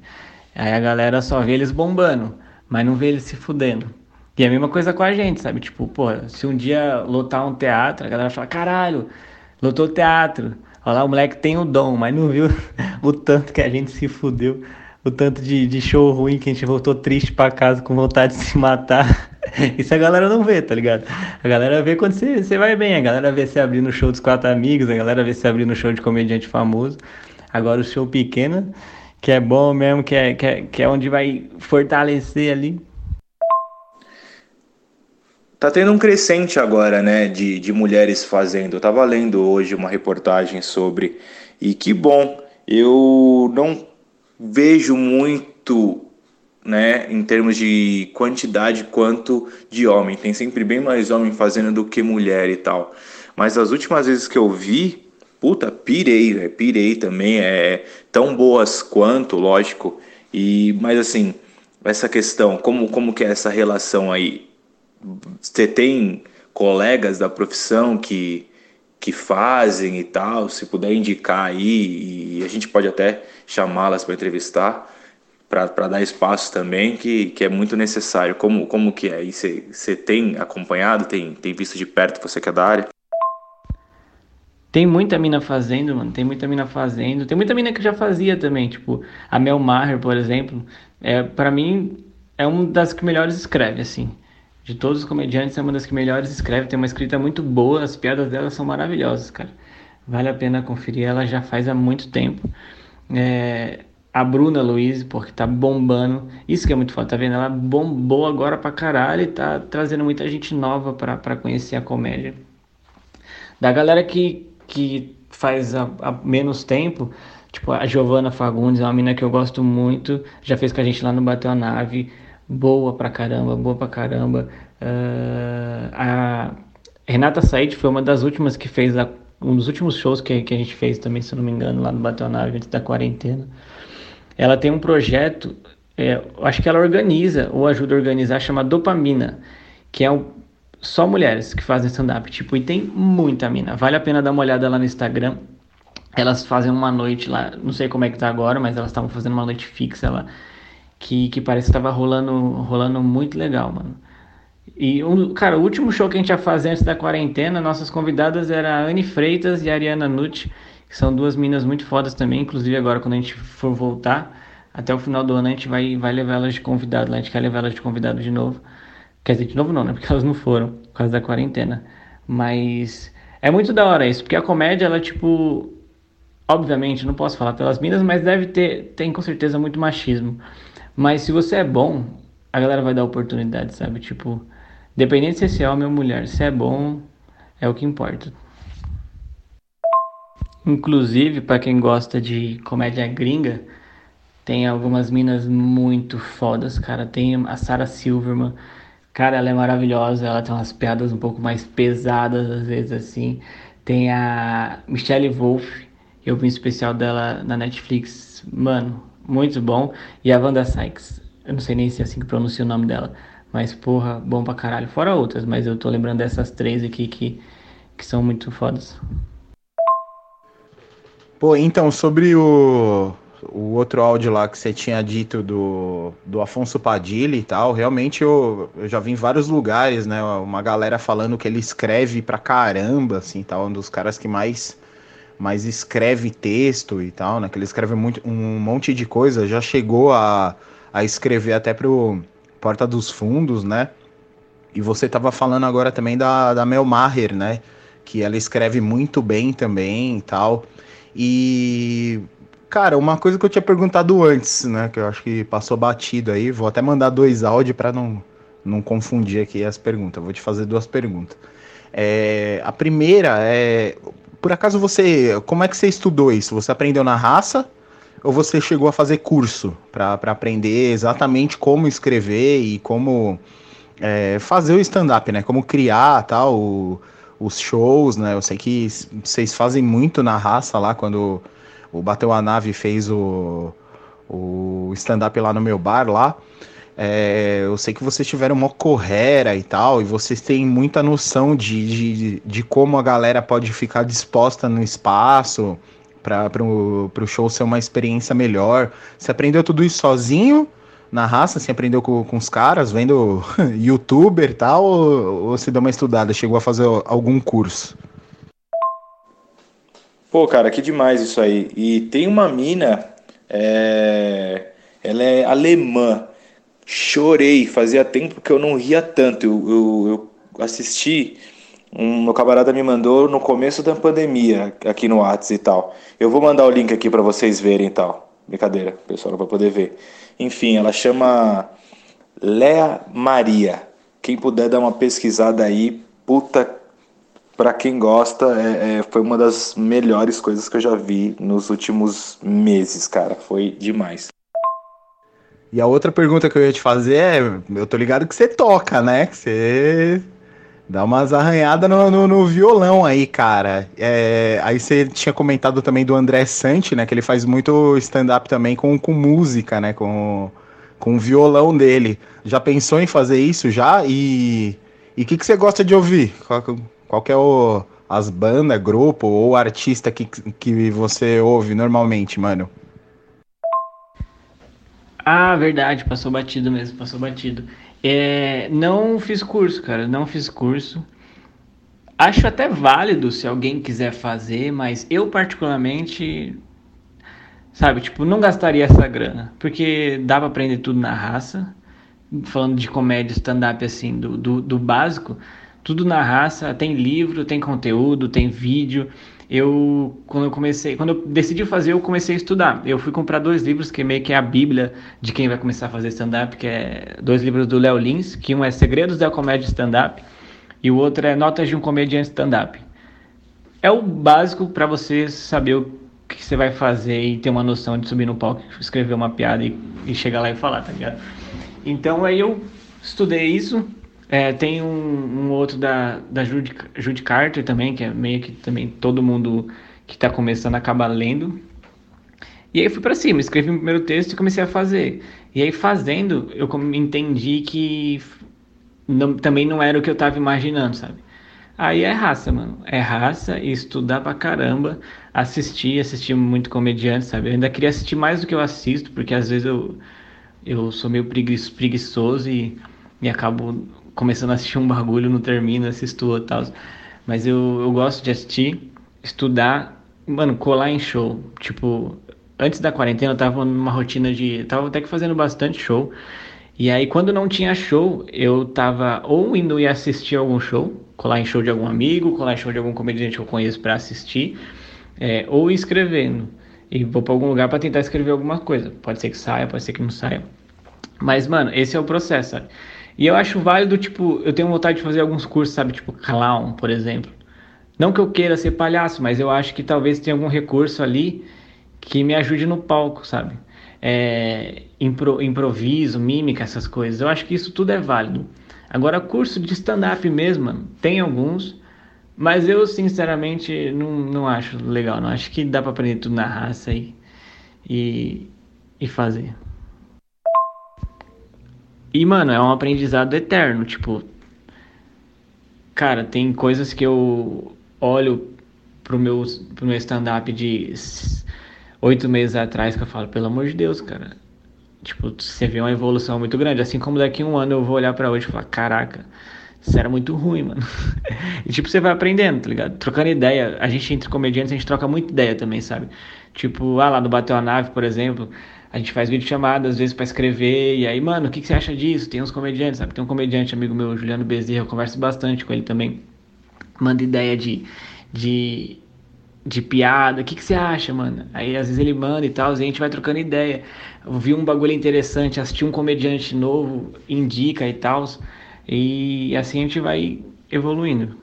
Aí a galera só vê eles bombando, mas não vê eles se fudendo. E é a mesma coisa com a gente, sabe? Tipo, pô, se um dia lotar um teatro, a galera fala, caralho, lotou o teatro. Olha lá, o moleque tem o dom, mas não viu o tanto que a gente se fudeu, o tanto de, de show ruim que a gente voltou triste pra casa com vontade de se matar. Isso a galera não vê, tá ligado? A galera vê quando você, você vai bem, a galera vê você abrir no show dos quatro amigos, a galera vê você abrir no show de comediante famoso. Agora o show pequeno, que é bom mesmo, que é, que é, que é onde vai fortalecer ali, Tá tendo um crescente agora, né, de, de mulheres fazendo. Eu tava lendo hoje uma reportagem sobre e que bom. Eu não vejo muito, né, em termos de quantidade quanto de homem. Tem sempre bem mais homem fazendo do que mulher e tal. Mas as últimas vezes que eu vi, puta, pirei, né? pirei também. É tão boas quanto, lógico. E mas assim, essa questão, como como que é essa relação aí? Você tem colegas da profissão que, que fazem e tal, se puder indicar aí, e a gente pode até chamá-las para entrevistar, para dar espaço também, que, que é muito necessário. Como, como que é? Você tem acompanhado, tem, tem visto de perto, você que é da área? Tem muita mina fazendo, mano. Tem muita mina fazendo. Tem muita mina que já fazia também. Tipo, a Mel Maher, por exemplo. É, para mim, é uma das que melhores escreve, assim. De todos os comediantes, é uma das que melhores escreve. Tem uma escrita muito boa. As piadas dela são maravilhosas, cara. Vale a pena conferir. Ela já faz há muito tempo. É, a Bruna Luiz, porque tá bombando. Isso que é muito foda, tá vendo? Ela bombou agora pra caralho e tá trazendo muita gente nova pra, pra conhecer a comédia. Da galera que que faz há, menos tempo, tipo a Giovana Fagundes, é uma mina que eu gosto muito, já fez com a gente lá no Bateu a Nave, boa pra caramba, boa pra caramba. Uh, a Renata Said foi uma das últimas que fez, a, um dos últimos shows que, que a gente fez também, se eu não me engano, lá no Bateu a Nave, antes da quarentena. Ela tem um projeto, é, acho que ela organiza ou ajuda a organizar, chama Dopamina, que é um só mulheres que fazem stand-up, tipo, e tem muita mina. Vale a pena dar uma olhada lá no Instagram. Elas fazem uma noite lá, não sei como é que tá agora, mas elas estavam fazendo uma noite fixa lá, que, que parece que tava rolando, rolando muito legal, mano. E, um, cara, o último show que a gente ia fazer antes da quarentena, nossas convidadas eram a Anne Freitas e a Ariana Nucci, que são duas minas muito fodas também, inclusive agora quando a gente for voltar, até o final do ano a gente vai, vai levar elas de convidado lá, a gente quer levar elas de convidado de novo. Quer dizer, de novo não, né? Porque elas não foram, por causa da quarentena. Mas é muito da hora isso, porque a comédia, ela, tipo. Obviamente, não posso falar pelas minas, mas deve ter. Tem com certeza muito machismo. Mas se você é bom, a galera vai dar oportunidade, sabe? Tipo, dependendo se você é homem ou mulher, se é bom, é o que importa. Inclusive, para quem gosta de comédia gringa, tem algumas minas muito fodas, cara. Tem a Sarah Silverman Cara, ela é maravilhosa, ela tem umas piadas um pouco mais pesadas, às vezes, assim. Tem a Michelle Wolf, eu vi um especial dela na Netflix, mano, muito bom. E a Wanda Sykes, eu não sei nem se é assim que pronuncia o nome dela, mas porra, bom pra caralho. Fora outras, mas eu tô lembrando dessas três aqui que, que são muito fodas. Pô, então, sobre o, o outro áudio lá que você tinha dito do, do Afonso Padilha e tal, realmente eu, eu já vi em vários lugares, né? Uma galera falando que ele escreve pra caramba, assim, tal, um dos caras que mais, mais escreve texto e tal, né? Que ele escreve muito, um monte de coisa, já chegou a, a escrever até pro Porta dos Fundos, né? E você tava falando agora também da, da Mel Maher, né? Que ela escreve muito bem também e tal. E Cara, uma coisa que eu tinha perguntado antes, né? Que eu acho que passou batido aí. Vou até mandar dois áudios para não, não confundir aqui as perguntas. Vou te fazer duas perguntas. É, a primeira é. Por acaso você. Como é que você estudou isso? Você aprendeu na raça? Ou você chegou a fazer curso para aprender exatamente como escrever e como é, fazer o stand-up, né? Como criar tal, o, os shows, né? Eu sei que vocês fazem muito na raça lá quando o Bateu a Nave fez o, o stand-up lá no meu bar lá. É, eu sei que vocês tiveram uma correra e tal, e vocês têm muita noção de, de, de como a galera pode ficar disposta no espaço para o show ser uma experiência melhor. Você aprendeu tudo isso sozinho na raça? Você aprendeu com, com os caras, vendo youtuber e tal? Ou, ou você deu uma estudada, chegou a fazer algum curso? Pô, cara, que demais isso aí. E tem uma mina, é... ela é alemã. Chorei, fazia tempo que eu não ria tanto. Eu, eu, eu assisti, um meu camarada me mandou no começo da pandemia, aqui no WhatsApp e tal. Eu vou mandar o link aqui para vocês verem e tal. Brincadeira, o pessoal não vai poder ver. Enfim, ela chama Lea Maria. Quem puder dar uma pesquisada aí, puta para quem gosta, é, é, foi uma das melhores coisas que eu já vi nos últimos meses, cara. Foi demais. E a outra pergunta que eu ia te fazer é: eu tô ligado que você toca, né? Que você dá umas arranhadas no, no, no, violão aí, cara. É, aí você tinha comentado também do André Sante, né? Que ele faz muito stand-up também com, com música, né? Com, com o violão dele. Já pensou em fazer isso já? E o que, que você gosta de ouvir? Qual, qual é o, as bandas, grupo ou artista que, que você ouve normalmente, mano? Ah, verdade, passou batido mesmo, passou batido. É, não fiz curso, cara, não fiz curso. Acho até válido se alguém quiser fazer, mas eu particularmente, sabe, tipo, não gastaria essa grana, porque dá pra aprender tudo na raça. Falando de comédia stand-up assim, do, do, do básico, tudo na raça, tem livro, tem conteúdo, tem vídeo eu quando eu comecei, quando eu decidi fazer, eu comecei a estudar. Eu fui comprar dois livros que meio que é a bíblia de quem vai começar a fazer stand-up, que é dois livros do Léo Lins, que um é Segredos da Comédia Stand-up e o outro é Notas de um Comediante Stand-up. É o básico para você saber o que você vai fazer e ter uma noção de subir no palco, escrever uma piada e, e chegar lá e falar, tá ligado? Então aí eu estudei isso, é, tem um, um, outro da, da Judy, Judy Carter também, que é meio que também todo mundo que está começando acaba lendo. E aí eu fui para cima, escrevi o primeiro texto e comecei a fazer. E aí fazendo, eu entendi que não, também não era o que eu estava imaginando, sabe? Aí é raça, mano. É raça e estudar pra caramba. Assistir, assistir muito comediante, sabe? Eu ainda queria assistir mais do que eu assisto, porque às vezes eu, eu sou meio preguiçoso e, e acabo começando a assistir um bagulho, não termino, assisto e tal. Mas eu, eu gosto de assistir, estudar, mano, colar em show. Tipo, antes da quarentena eu tava numa rotina de. Tava até que fazendo bastante show. E aí, quando não tinha show, eu tava ou indo e assistir algum show, colar em show de algum amigo, colar em show de algum comediante que eu conheço para assistir, é, ou escrevendo. E vou para algum lugar para tentar escrever alguma coisa. Pode ser que saia, pode ser que não saia. Mas, mano, esse é o processo, sabe? E eu acho válido, tipo, eu tenho vontade de fazer alguns cursos, sabe, tipo clown, por exemplo. Não que eu queira ser palhaço, mas eu acho que talvez tenha algum recurso ali que me ajude no palco, sabe? É, impro, improviso, mímica, essas coisas. Eu acho que isso tudo é válido. Agora, curso de stand-up mesmo, tem alguns, mas eu sinceramente não, não acho legal. Não acho que dá para aprender tudo na raça e, e, e fazer. E, mano, é um aprendizado eterno. Tipo, cara, tem coisas que eu olho pro meu, pro meu stand-up de oito meses atrás que eu falo, pelo amor de Deus, cara. Tipo, você vê uma evolução muito grande. Assim como daqui a um ano eu vou olhar para hoje e falar, caraca, isso era muito ruim, mano. e tipo, você vai aprendendo, tá ligado? Trocando ideia. A gente, entre comediantes, a gente troca muita ideia também, sabe? Tipo, ah, lá no Bateu a Nave, por exemplo, a gente faz vídeo chamada às vezes para escrever, e aí, mano, o que, que você acha disso? Tem uns comediantes, sabe? Tem um comediante, amigo meu, Juliano Bezerra, eu converso bastante com ele também. Manda ideia de, de, de piada, o que, que você acha, mano? Aí às vezes ele manda e tal, e a gente vai trocando ideia. Eu vi um bagulho interessante, assisti um comediante novo, indica e tal, e assim a gente vai evoluindo.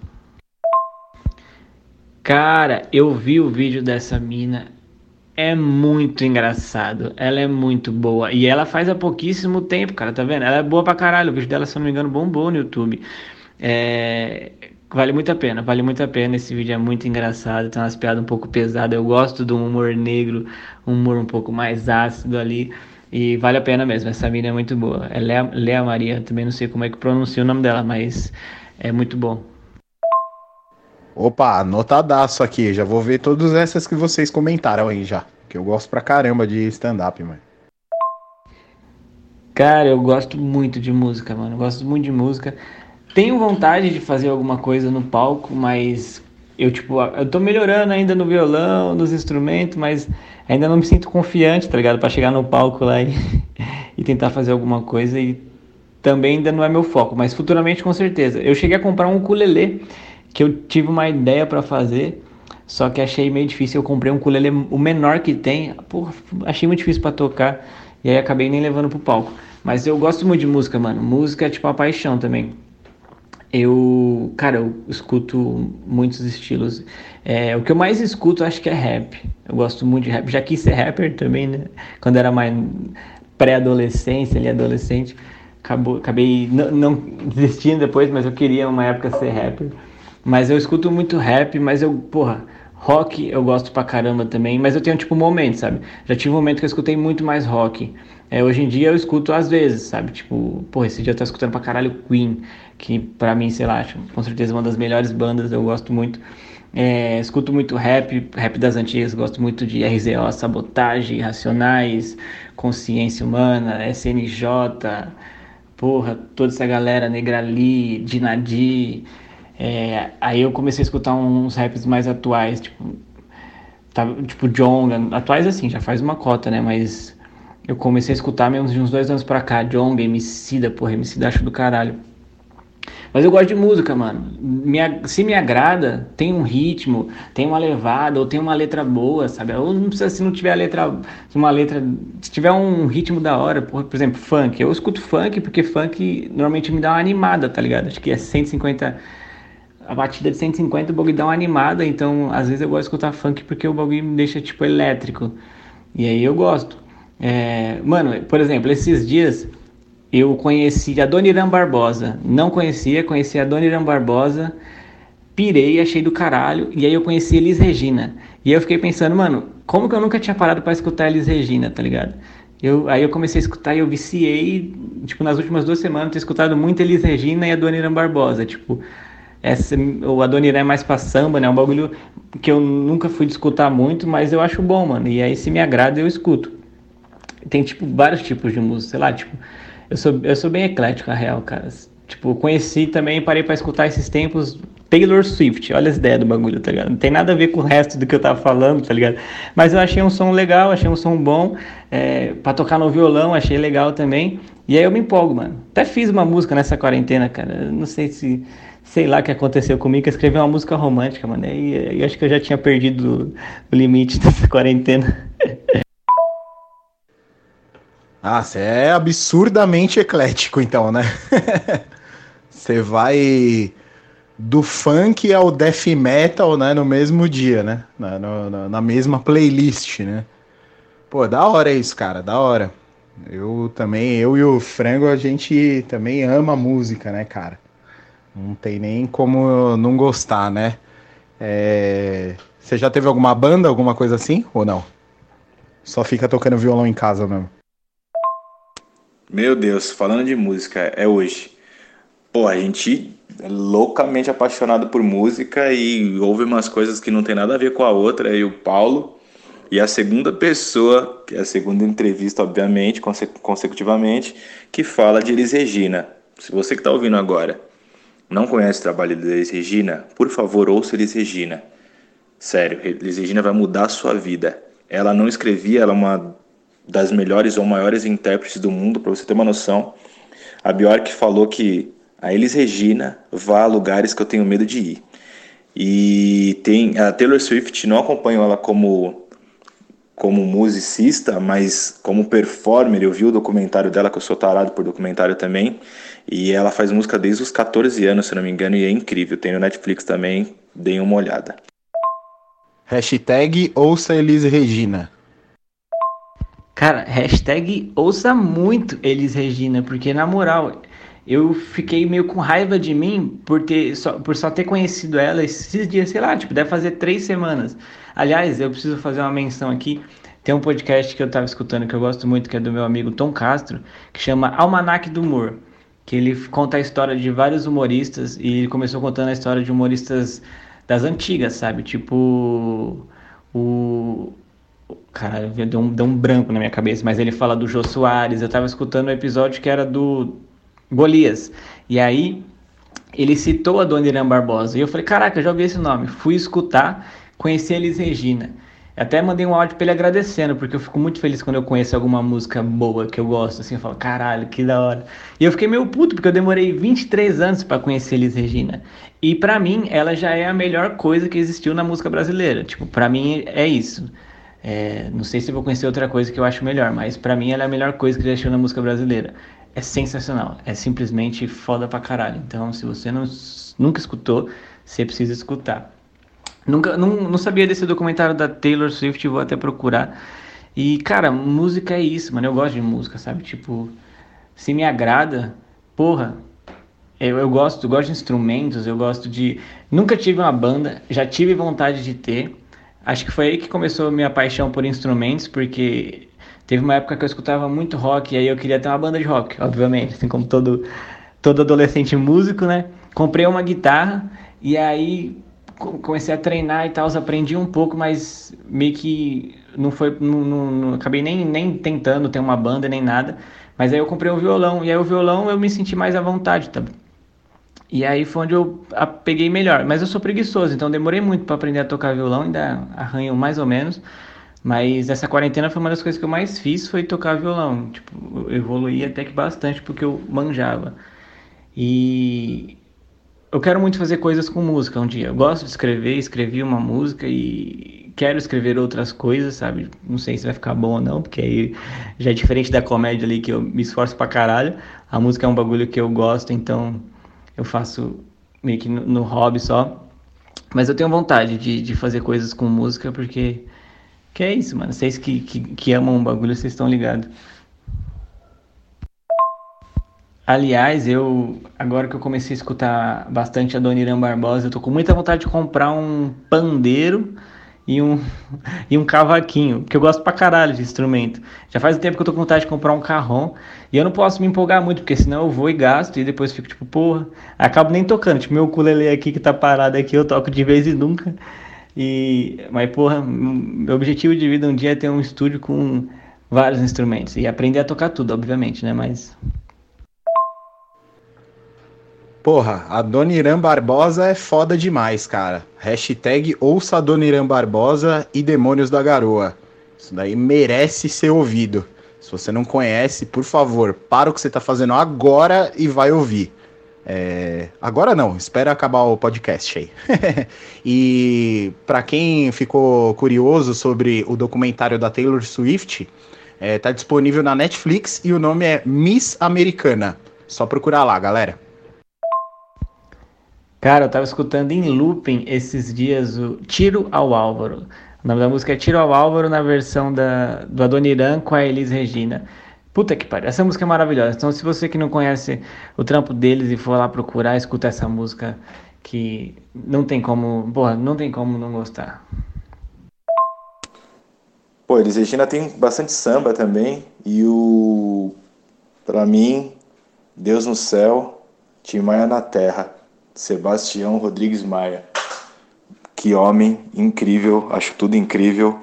Cara, eu vi o vídeo dessa mina, é muito engraçado. Ela é muito boa. E ela faz há pouquíssimo tempo, cara, tá vendo? Ela é boa pra caralho. O vídeo dela, se não me engano, bombou no YouTube. É... Vale muito a pena, vale muito a pena. Esse vídeo é muito engraçado, tem umas piadas um pouco pesadas. Eu gosto do humor negro, um humor um pouco mais ácido ali. E vale a pena mesmo, essa mina é muito boa. É Lea, Lea Maria, também não sei como é que pronuncia o nome dela, mas é muito bom. Opa, anotadaço aqui. Já vou ver todas essas que vocês comentaram aí já. Que eu gosto pra caramba de stand-up, mano. Cara, eu gosto muito de música, mano. Gosto muito de música. Tenho vontade de fazer alguma coisa no palco, mas eu, tipo, eu tô melhorando ainda no violão, nos instrumentos, mas ainda não me sinto confiante, tá ligado? Pra chegar no palco lá e, e tentar fazer alguma coisa. E também ainda não é meu foco, mas futuramente com certeza. Eu cheguei a comprar um ukulele que eu tive uma ideia para fazer, só que achei meio difícil. Eu comprei um ukulele, o menor que tem, porra, achei muito difícil para tocar e aí acabei nem levando pro palco. Mas eu gosto muito de música, mano. Música é tipo uma paixão também. Eu, cara, eu escuto muitos estilos. É, o que eu mais escuto acho que é rap. Eu gosto muito de rap. Já quis ser rapper também, né? Quando era mais pré-adolescência, ali adolescente. Acabou, acabei não, não desistindo depois, mas eu queria uma época ser rapper. Mas eu escuto muito rap, mas eu, porra, rock eu gosto pra caramba também, mas eu tenho tipo momentos, sabe? Já tive um momento que eu escutei muito mais rock. É, hoje em dia eu escuto às vezes, sabe? Tipo, porra, esse dia eu tô escutando pra caralho Queen, que pra mim, sei lá, com certeza uma das melhores bandas, eu gosto muito. É, escuto muito rap, rap das antigas, gosto muito de RZO, Sabotagem, Racionais, Consciência Humana, SNJ, porra, toda essa galera, Negrali, Dinadi. É, aí eu comecei a escutar uns raps mais atuais, tipo, tá, tipo Jonga, atuais assim, já faz uma cota, né? Mas eu comecei a escutar mesmo de uns dois anos pra cá, Jonga, Emicida, porra, Emicida acho do caralho. Mas eu gosto de música, mano. Me, se me agrada, tem um ritmo, tem uma levada, ou tem uma letra boa, sabe? Ou não precisa, se não tiver a letra, uma letra, se tiver um ritmo da hora, por, por exemplo, funk. Eu escuto funk porque funk normalmente me dá uma animada, tá ligado? Acho que é 150, a batida de 150 o bagulho dá uma animada, então às vezes eu gosto de escutar funk porque o bagulho me deixa, tipo, elétrico. E aí eu gosto. É, mano, por exemplo, esses dias eu conheci a Dona Irã Barbosa. Não conhecia, conheci a Dona Irã Barbosa, pirei, achei do caralho. E aí eu conheci Elis Regina. E aí eu fiquei pensando, mano, como que eu nunca tinha parado para escutar Elis Regina, tá ligado? Eu, aí eu comecei a escutar e eu viciei, tipo, nas últimas duas semanas, ter escutado muito Elis Regina e a Dona Irã Barbosa. Tipo, essa, o Adoniran é mais pra samba, né? É um bagulho que eu nunca fui escutar muito, mas eu acho bom, mano. E aí, se me agrada, eu escuto. Tem, tipo, vários tipos de música, sei lá, tipo, eu sou, eu sou bem eclético, a real, cara. Tipo, conheci também, parei para escutar esses tempos Taylor Swift. Olha as ideias do bagulho, tá ligado? Não tem nada a ver com o resto do que eu tava falando, tá ligado? Mas eu achei um som legal, achei um som bom. É, para tocar no violão, achei legal também. E aí eu me empolgo, mano. Até fiz uma música nessa quarentena, cara. Não sei se. Sei lá o que aconteceu comigo, que eu escrevi uma música romântica, mano. E eu acho que eu já tinha perdido o limite dessa quarentena. Ah, você é absurdamente eclético, então, né? Você vai do funk ao death metal, né, no mesmo dia, né? Na, na, na, mesma playlist, né? Pô, da hora isso, cara, da hora. Eu também, eu e o Frango, a gente também ama música, né, cara? Não tem nem como não gostar, né? É... Você já teve alguma banda, alguma coisa assim, ou não? Só fica tocando violão em casa mesmo? Meu Deus, falando de música, é hoje. Pô, a gente é loucamente apaixonado por música e ouve umas coisas que não tem nada a ver com a outra, e o Paulo. E a segunda pessoa, que é a segunda entrevista, obviamente, consecutivamente, que fala de Elis Regina. Se você que está ouvindo agora não conhece o trabalho de Elis Regina, por favor, ouça Elis Regina. Sério, Elis Regina vai mudar a sua vida. Ela não escrevia, ela é uma das melhores ou maiores intérpretes do mundo, para você ter uma noção. A Bjork falou que a Elis Regina vá a lugares que eu tenho medo de ir. E tem a Taylor Swift, não acompanho ela como como musicista, mas como performer, eu vi o documentário dela, que eu sou tarado por documentário também, e ela faz música desde os 14 anos, se não me engano, e é incrível. Tem no Netflix também, deem uma olhada. Hashtag ouça Elis Regina. Cara, hashtag ouça muito Elis Regina, porque na moral, eu fiquei meio com raiva de mim por, ter, só, por só ter conhecido ela esses dias, sei lá, tipo, deve fazer três semanas. Aliás, eu preciso fazer uma menção aqui. Tem um podcast que eu tava escutando que eu gosto muito, que é do meu amigo Tom Castro, que chama Almanac do Humor. Que ele conta a história de vários humoristas e ele começou contando a história de humoristas das antigas, sabe? Tipo o Cara, deu um, deu um branco na minha cabeça, mas ele fala do Jô Soares. Eu tava escutando um episódio que era do Golias. E aí ele citou a Dona Irã Barbosa. E eu falei, caraca, já ouvi esse nome. Fui escutar, conheci a Elis Regina. Até mandei um áudio pra ele agradecendo, porque eu fico muito feliz quando eu conheço alguma música boa que eu gosto, assim, eu falo, caralho, que da hora. E eu fiquei meio puto, porque eu demorei 23 anos para conhecer Elis Regina. E para mim, ela já é a melhor coisa que existiu na música brasileira. Tipo, para mim é isso. É, não sei se vou conhecer outra coisa que eu acho melhor, mas para mim ela é a melhor coisa que já achou na música brasileira. É sensacional, é simplesmente foda pra caralho. Então, se você não, nunca escutou, você precisa escutar. Nunca, não, não sabia desse documentário da Taylor Swift, vou até procurar. E, cara, música é isso, mano. Eu gosto de música, sabe? Tipo, se me agrada, porra, eu, eu gosto, eu gosto de instrumentos, eu gosto de. Nunca tive uma banda, já tive vontade de ter. Acho que foi aí que começou a minha paixão por instrumentos, porque teve uma época que eu escutava muito rock e aí eu queria ter uma banda de rock, obviamente, assim como todo, todo adolescente músico, né? Comprei uma guitarra e aí comecei a treinar e tal, aprendi um pouco, mas meio que não foi, não, não, não, acabei nem, nem tentando ter uma banda nem nada. Mas aí eu comprei um violão e aí o violão eu me senti mais à vontade, tá? E aí foi onde eu peguei melhor. Mas eu sou preguiçoso, então demorei muito para aprender a tocar violão, ainda arranho mais ou menos. Mas essa quarentena foi uma das coisas que eu mais fiz, foi tocar violão. Tipo, eu evoluí até que bastante porque eu manjava. E eu quero muito fazer coisas com música um dia. Eu gosto de escrever, escrevi uma música e quero escrever outras coisas, sabe? Não sei se vai ficar bom ou não, porque aí já é diferente da comédia ali que eu me esforço pra caralho. A música é um bagulho que eu gosto, então eu faço meio que no, no hobby só. Mas eu tenho vontade de, de fazer coisas com música porque que é isso, mano. Vocês que, que, que amam um bagulho, vocês estão ligados. Aliás, eu agora que eu comecei a escutar bastante a Dona Irã Barbosa, eu tô com muita vontade de comprar um pandeiro e um, e um cavaquinho, porque eu gosto pra caralho de instrumento. Já faz um tempo que eu tô com vontade de comprar um carrom e eu não posso me empolgar muito, porque senão eu vou e gasto e depois fico tipo, porra, acabo nem tocando. Tipo, meu ukulele aqui que tá parado aqui, eu toco de vez em nunca. E, mas, porra, meu objetivo de vida um dia é ter um estúdio com vários instrumentos e aprender a tocar tudo, obviamente, né? Mas Porra, a Dona Irã Barbosa é foda demais, cara. Hashtag ouça a Dona Irã Barbosa e Demônios da Garoa. Isso daí merece ser ouvido. Se você não conhece, por favor, para o que você tá fazendo agora e vai ouvir. É... Agora não, espera acabar o podcast aí. e para quem ficou curioso sobre o documentário da Taylor Swift, é, tá disponível na Netflix e o nome é Miss Americana. Só procurar lá, galera. Cara, eu tava escutando em looping esses dias o Tiro ao Álvaro. O nome da música é Tiro ao Álvaro na versão da, do Adoniran com a Elis Regina. Puta que pariu, essa música é maravilhosa. Então, se você que não conhece o trampo deles e for lá procurar, escuta essa música que não tem como, porra, não tem como não gostar. Pô, Elis Regina tem bastante samba também e o para mim, Deus no céu, Tim Maia na terra. Sebastião Rodrigues Maia. Que homem incrível, acho tudo incrível.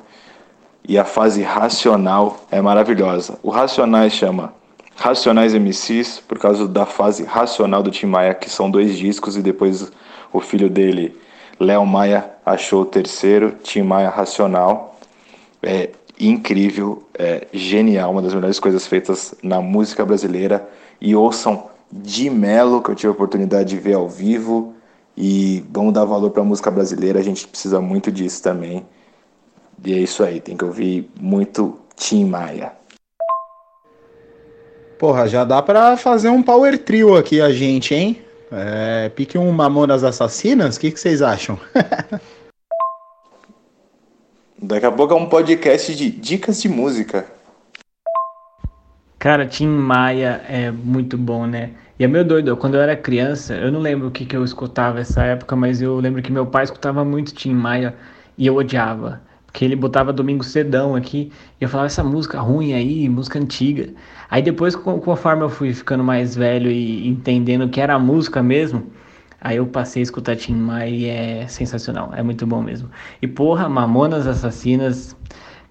E a fase racional é maravilhosa. O Racionais chama Racionais MCs por causa da fase racional do Tim Maia, que são dois discos, e depois o filho dele, Léo Maia, achou o terceiro, Tim Maia Racional. É incrível, é genial, uma das melhores coisas feitas na música brasileira. E ouçam de Melo, que eu tive a oportunidade de ver ao vivo. E vamos dar valor para a música brasileira, a gente precisa muito disso também. E é isso aí, tem que ouvir muito Tim Maia. Porra, já dá pra fazer um power trio aqui a gente, hein? É, pique um Mamonas Assassinas, o que, que vocês acham? Daqui a pouco é um podcast de dicas de música. Cara, Tim Maia é muito bom, né? E é meio doido, quando eu era criança, eu não lembro o que, que eu escutava nessa época, mas eu lembro que meu pai escutava muito Tim Maia e eu odiava. Porque ele botava Domingo Cedão aqui e eu falava essa música ruim aí, música antiga. Aí depois, conforme eu fui ficando mais velho e entendendo que era a música mesmo, aí eu passei a escutar Tim Maia e é sensacional, é muito bom mesmo. E porra, Mamonas Assassinas,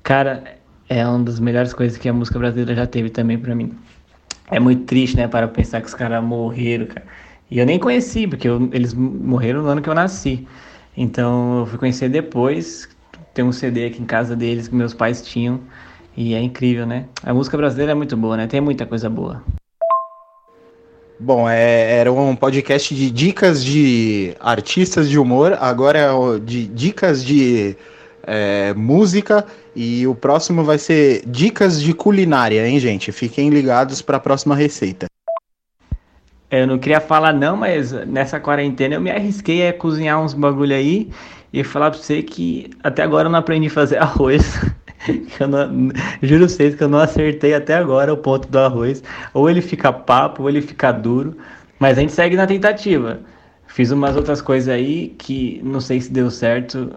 cara, é uma das melhores coisas que a música brasileira já teve também para mim. É muito triste, né, para pensar que os caras morreram, cara. E eu nem conheci, porque eu, eles morreram no ano que eu nasci. Então eu fui conhecer depois. Tem um CD aqui em casa deles que meus pais tinham. E é incrível, né? A música brasileira é muito boa, né? Tem muita coisa boa. Bom, é, era um podcast de dicas de artistas de humor, agora é de dicas de é, música e o próximo vai ser dicas de culinária, hein, gente? Fiquem ligados para a próxima receita. Eu não queria falar não, mas nessa quarentena eu me arrisquei a cozinhar uns bagulho aí e falar pra você que até agora eu não aprendi a fazer arroz. eu não, juro vocês que eu não acertei até agora o ponto do arroz. Ou ele fica papo, ou ele fica duro. Mas a gente segue na tentativa. Fiz umas outras coisas aí que não sei se deu certo.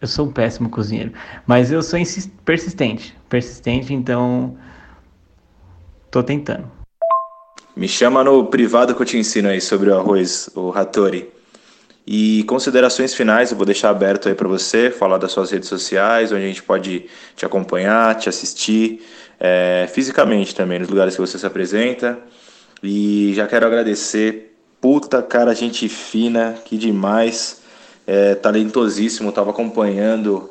Eu sou um péssimo cozinheiro, mas eu sou persistente, persistente, então tô tentando. Me chama no privado que eu te ensino aí sobre o arroz, o Hattori. E considerações finais eu vou deixar aberto aí para você, falar das suas redes sociais, onde a gente pode te acompanhar, te assistir, é, fisicamente também, nos lugares que você se apresenta. E já quero agradecer, puta cara, gente fina, que demais, é, talentosíssimo, estava acompanhando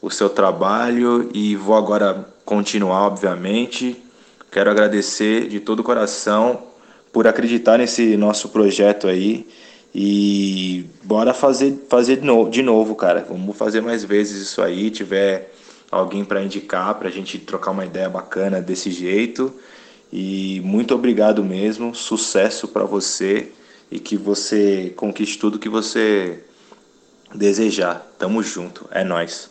o seu trabalho e vou agora continuar, obviamente. Quero agradecer de todo o coração por acreditar nesse nosso projeto aí. E bora fazer, fazer de, novo, de novo, cara. Vamos fazer mais vezes isso aí. Tiver alguém para indicar, para a gente trocar uma ideia bacana desse jeito. E muito obrigado mesmo. Sucesso para você e que você conquiste tudo que você desejar. Tamo junto. É nós.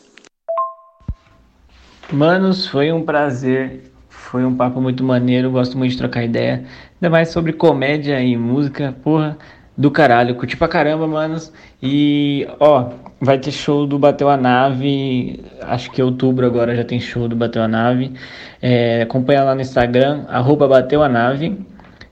Manos, foi um prazer. Foi um papo muito maneiro. Gosto muito de trocar ideia. Ainda mais sobre comédia e música. Porra do caralho, curti pra caramba, manos. E, ó, vai ter show do Bateu a Nave, acho que outubro agora já tem show do Bateu a Nave. É, acompanha lá no Instagram, arroba Bateu a Nave.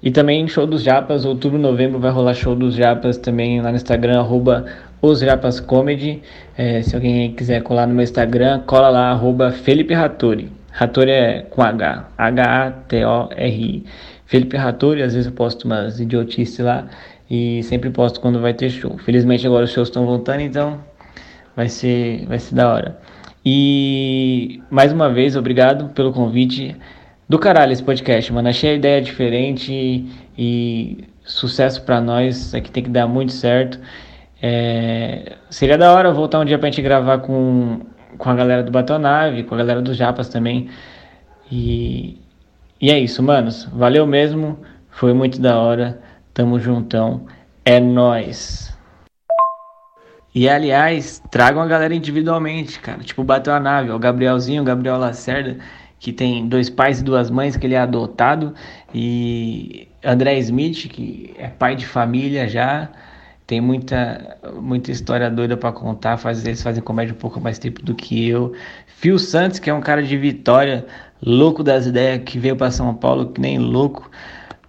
E também show dos Japas, outubro, novembro vai rolar show dos Japas também lá no Instagram, arroba os Japas Comedy. É, se alguém quiser colar no meu Instagram, cola lá, arroba Felipe Rattori. Rattori é com H, H-A-T-O-R-I. Felipe Rattori, às vezes eu posto umas idiotices lá e sempre posto quando vai ter show. Felizmente agora os shows estão voltando, então vai ser, vai ser da hora. E mais uma vez, obrigado pelo convite. Do caralho esse podcast, mano. Achei a ideia diferente e, sucesso para nós. Aqui tem que dar muito certo. É, seria da hora voltar um dia pra gente gravar com, com a galera do Batonave, com a galera dos Japas também. E, e é isso, manos. Valeu mesmo. Foi muito da hora. Tamo juntão. É nós. E aliás, tragam a galera individualmente, cara. Tipo, bateu a nave, o Gabrielzinho, o Gabriel Lacerda, que tem dois pais e duas mães, que ele é adotado, e André Smith, que é pai de família já, tem muita muita história doida para contar, faz, eles fazem comédia um pouco mais tempo do que eu. Phil Santos, que é um cara de Vitória, louco das ideias, que veio para São Paulo que nem louco.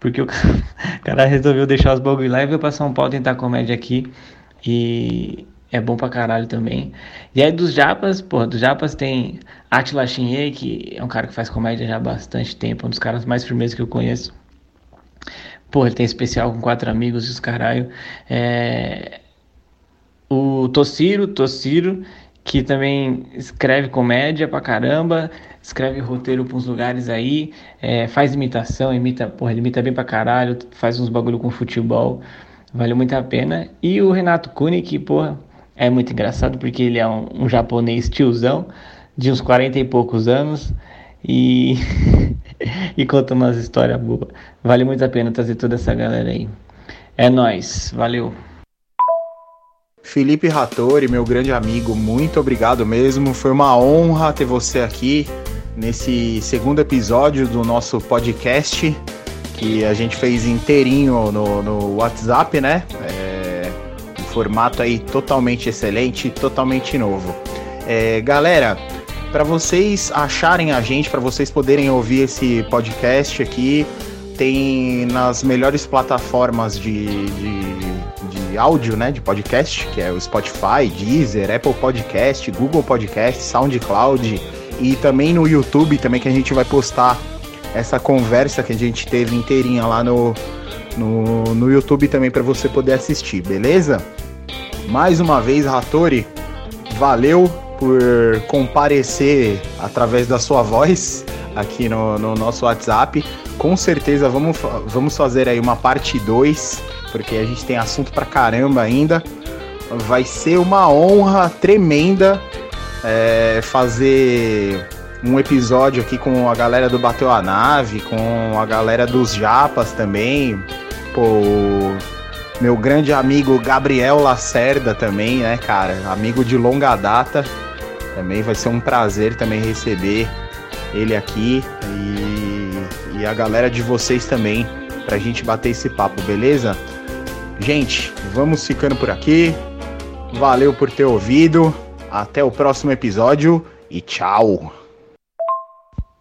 Porque o cara resolveu deixar os bagulho lá e veio pra São Paulo tentar comédia aqui. E é bom pra caralho também. E aí dos Japas, pô, dos Japas tem Atila Chinhe, que é um cara que faz comédia já há bastante tempo, um dos caras mais firmes que eu conheço. Pô, ele tem especial com quatro amigos e os caralho. É... O Tossiro, Tossiro, que também escreve comédia pra caramba, escreve roteiro pra uns lugares aí, é, faz imitação, imita, porra, ele imita bem pra caralho, faz uns bagulho com futebol, vale muito a pena. E o Renato Kuni, que, porra, é muito engraçado porque ele é um, um japonês tiozão, de uns 40 e poucos anos, e, e conta umas histórias boas. Vale muito a pena trazer toda essa galera aí. É nós, valeu. Felipe Rattori, meu grande amigo, muito obrigado mesmo. Foi uma honra ter você aqui nesse segundo episódio do nosso podcast que a gente fez inteirinho no, no WhatsApp, né? É, um formato aí totalmente excelente, totalmente novo. É, galera, para vocês acharem a gente, para vocês poderem ouvir esse podcast aqui, tem nas melhores plataformas de, de áudio, né, de podcast, que é o Spotify, Deezer, Apple Podcast, Google Podcast, SoundCloud e também no YouTube também que a gente vai postar essa conversa que a gente teve inteirinha lá no, no, no YouTube também para você poder assistir, beleza? Mais uma vez, Ratori, valeu por comparecer através da sua voz aqui no, no nosso WhatsApp. Com certeza vamos, vamos fazer aí uma parte 2 porque a gente tem assunto pra caramba ainda. Vai ser uma honra tremenda é, fazer um episódio aqui com a galera do Bateu a Nave, com a galera dos Japas também. Pô, meu grande amigo Gabriel Lacerda também, né, cara? Amigo de longa data. Também vai ser um prazer também receber ele aqui e, e a galera de vocês também pra gente bater esse papo, beleza? Gente, vamos ficando por aqui. Valeu por ter ouvido. Até o próximo episódio e tchau.